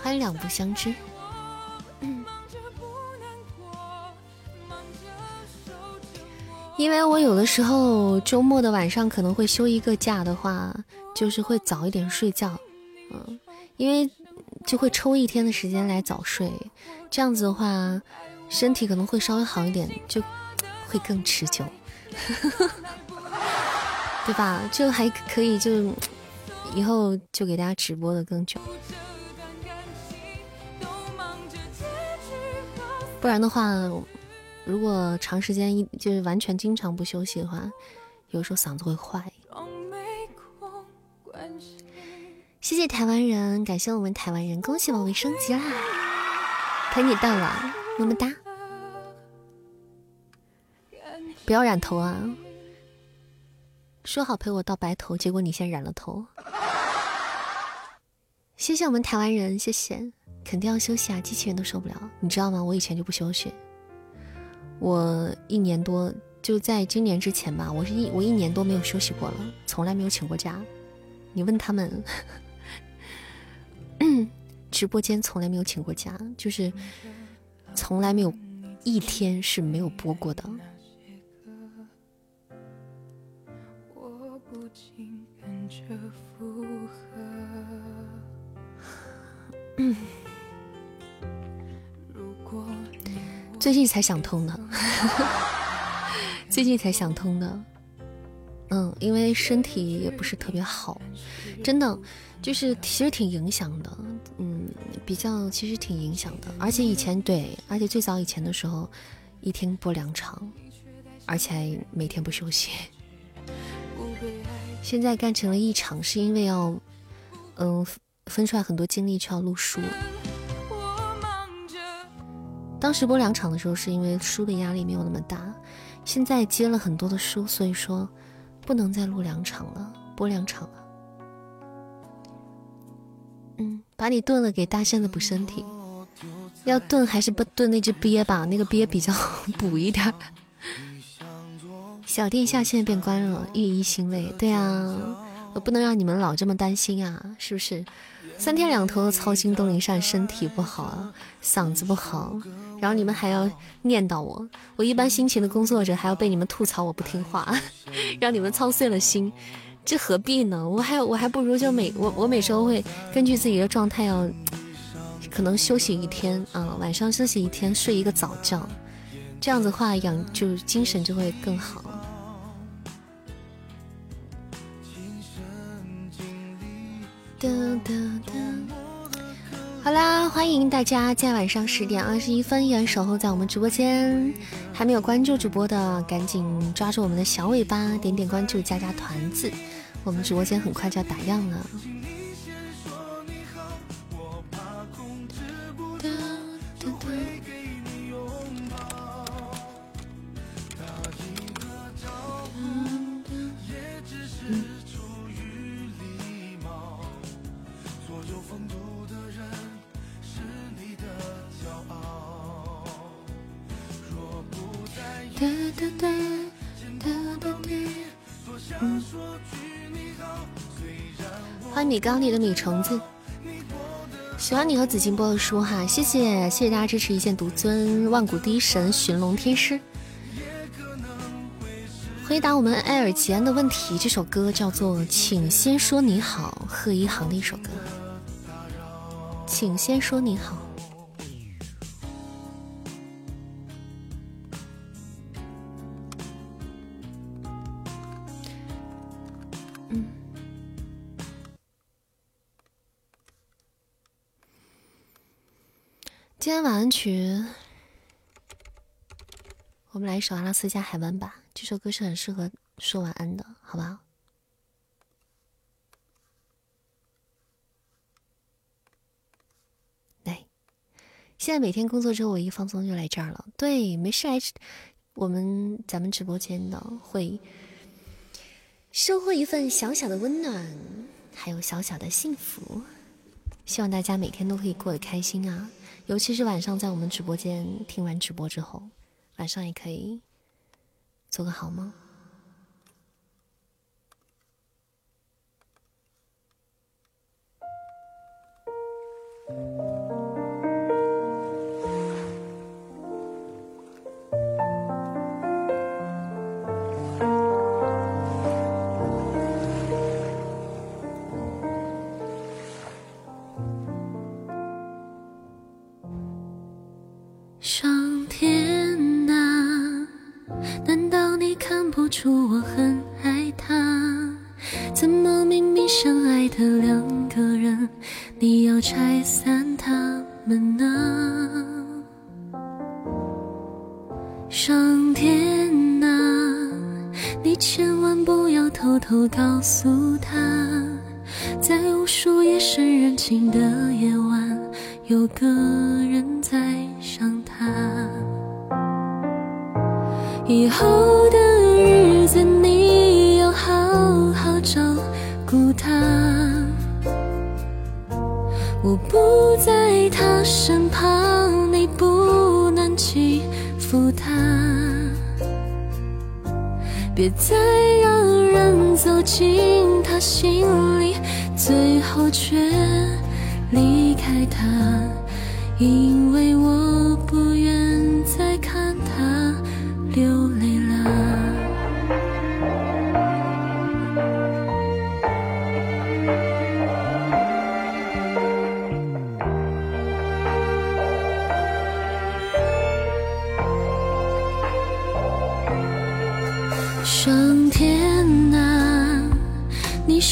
欢迎两不相知。因为我有的时候周末的晚上可能会休一个假的话，就是会早一点睡觉，嗯，因为就会抽一天的时间来早睡，这样子的话，身体可能会稍微好一点，就会更持久，对吧？就还可以，就以后就给大家直播的更久，不然的话。如果长时间一就是完全经常不休息的话，有时候嗓子会坏。谢谢台湾人，感谢我们台湾人，恭喜宝贝升级啦！陪你到老，么么哒！不要染头啊！说好陪我到白头，结果你先染了头。谢谢我们台湾人，谢谢，肯定要休息啊！机器人都受不了，你知道吗？我以前就不休息。我一年多就在今年之前吧，我是一我一年多没有休息过了，从来没有请过假。你问他们，直播间从来没有请过假，就是从来没有一天是没有播过的。嗯。最近才想通的，最近才想通的，嗯，因为身体也不是特别好，真的就是其实挺影响的，嗯，比较其实挺影响的，而且以前对，而且最早以前的时候，一天播两场，而且还每天不休息。现在干成了一场，是因为要，嗯，分出来很多精力去要录书。当时播两场的时候，是因为书的压力没有那么大。现在接了很多的书，所以说不能再录两场了，播两场了。嗯，把你炖了，给大象的补身体。要炖还是不炖那只鳖吧？那个鳖比较 补一点。小殿下现在变乖了，寓意欣慰。对啊，我不能让你们老这么担心啊，是不是？三天两头的操心东林善，身体不好，嗓子不好，然后你们还要念叨我。我一般辛勤的工作者，还要被你们吐槽我不听话，让你们操碎了心，这何必呢？我还我还不如就每我我每周会根据自己的状态要。可能休息一天啊，晚上休息一天，睡一个早觉，这样子话养就精神就会更好。好啦，欢迎大家在晚上十点二十一分依然守候在我们直播间，还没有关注主播的，赶紧抓住我们的小尾巴，点点关注，加加团子，我们直播间很快就要打烊了。欢迎米缸里的米虫子，喜欢你和紫金波的书哈，谢谢谢谢大家支持一剑独尊万古第一神寻龙天师。回答我们埃尔吉安的问题，这首歌叫做《请先说你好》，贺一航的一首歌，请先说你好。今天晚安曲，我们来一首阿拉斯加海湾吧。这首歌是很适合说晚安的，好不好？来，现在每天工作之后，我一放松就来这儿了。对，没事来我们咱们直播间的，会收获一份小小的温暖，还有小小的幸福。希望大家每天都可以过得开心啊！尤其是晚上，在我们直播间听完直播之后，晚上也可以做个好梦。很爱他？怎么明明相爱的两个人，你要拆散他们呢？上天啊，你千万不要偷偷告诉他，在无数夜深人静的夜晚，有个人在想他。以后的不在他身旁，你不能欺负他。别再让人走进他心里，最后却离开他，因为我不愿再看他流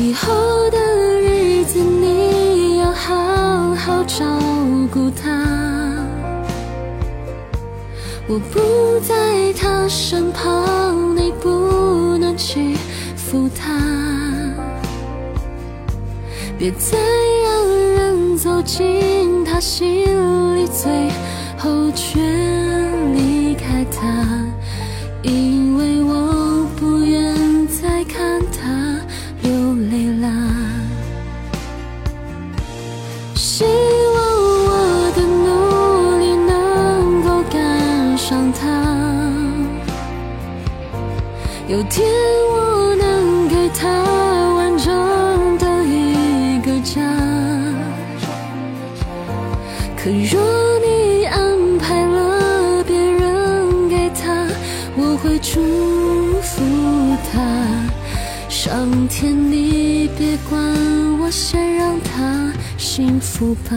以后的日子，你要好好照顾他。我不在他身旁，你不能欺负他。别再让人走进他心里，最后却离开他，天我能给他完整的一个家。可若你安排了别人给他，我会祝福他。上天，你别管我，先让他幸福吧。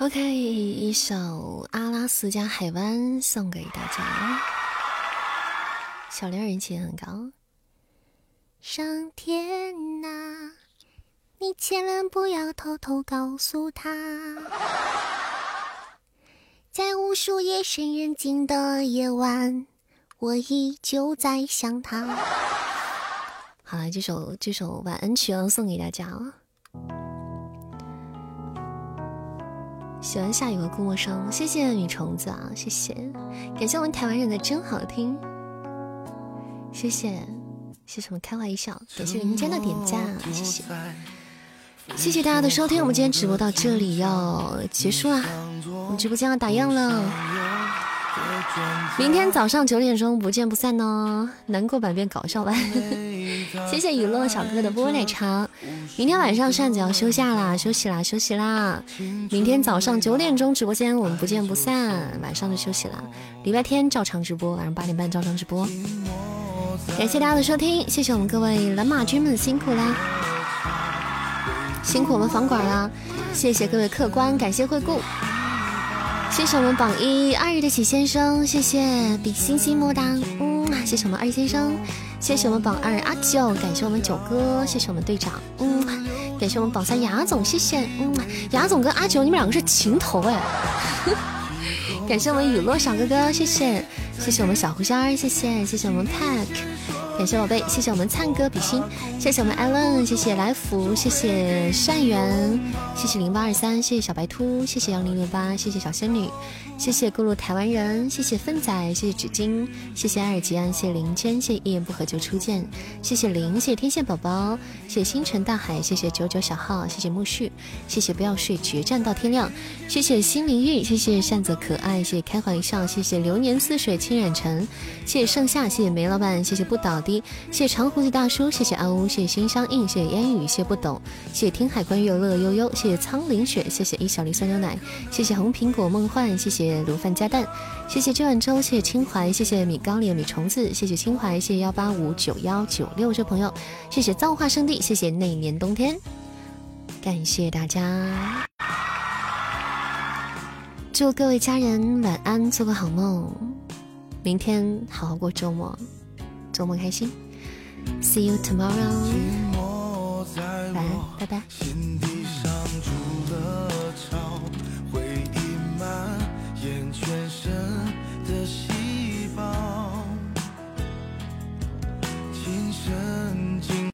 OK，一首《阿拉斯加海湾》送给大家，小玲人气也很高。上天呐、你千万不要偷偷告诉他，在无数夜深人静的夜晚，我依旧在想他。好了，这首这首晚安曲要送给大家了。喜欢下雨和顾陌生，谢谢雨虫子啊，谢谢，感谢我们台湾人的真好听，谢谢，谢谢我们开怀一笑，感谢林间的点赞，谢谢，谢谢大家的收听，我们今天直播到这里要结束啦，我们直播间要打烊了，明天早上九点钟不见不散哦，难过版变搞笑版，谢谢雨落小哥的波波奶茶。明天晚上扇子要休假啦，休息啦，休息啦。明天早上九点钟直播间我们不见不散，晚上就休息啦。礼拜天照常直播，晚上八点半照常直播。感谢大家的收听，谢谢我们各位蓝马军们辛苦啦，辛苦我们房管啦，谢谢各位客官，感谢惠顾。谢谢我们榜一二日的喜先生，谢谢比心心么哒，嗯，谢谢我们二先生，谢谢我们榜二阿九，感谢我们九哥，谢谢我们队长，嗯，感谢我们榜三雅总，谢谢，嗯，雅总跟阿九你们两个是情头哎，感谢我们雨落小哥哥，谢谢，谢谢我们小狐仙儿，谢谢，谢谢我们 Pack。感谢宝贝，谢谢我们灿哥比心，谢谢我们 Allen，谢谢来福，谢谢善缘，谢谢零八二三，谢谢小白兔，谢谢幺零六八，谢谢小仙女，谢谢各路台湾人，谢谢芬仔，谢谢纸巾，谢谢埃尔吉安，谢谢林谦，谢谢一言不合就初见，谢谢林，谢谢天线宝宝，谢谢星辰大海，谢谢九九小号，谢谢木絮，谢谢不要睡，决战到天亮，谢谢心灵玉，谢谢善泽可爱，谢谢开怀一笑，谢谢流年似水轻染尘，谢谢盛夏，谢谢梅老板，谢谢不倒。谢谢长胡子大叔，谢谢阿乌，谢谢心相印，谢谢烟雨，谢不懂，谢谢听海观月乐悠悠，谢谢苍林雪，谢谢一小粒酸牛奶，谢谢红苹果梦幻，谢谢卤饭加蛋，谢谢这碗粥，谢谢清怀，谢谢米糕里的米虫子，谢谢清怀，谢谢幺八五九幺九六这朋友，谢谢造化圣地，谢谢那年冬天，感谢大家，祝各位家人晚安，做个好梦，明天好好过周末。周末开心，See you tomorrow，晚安，拜拜。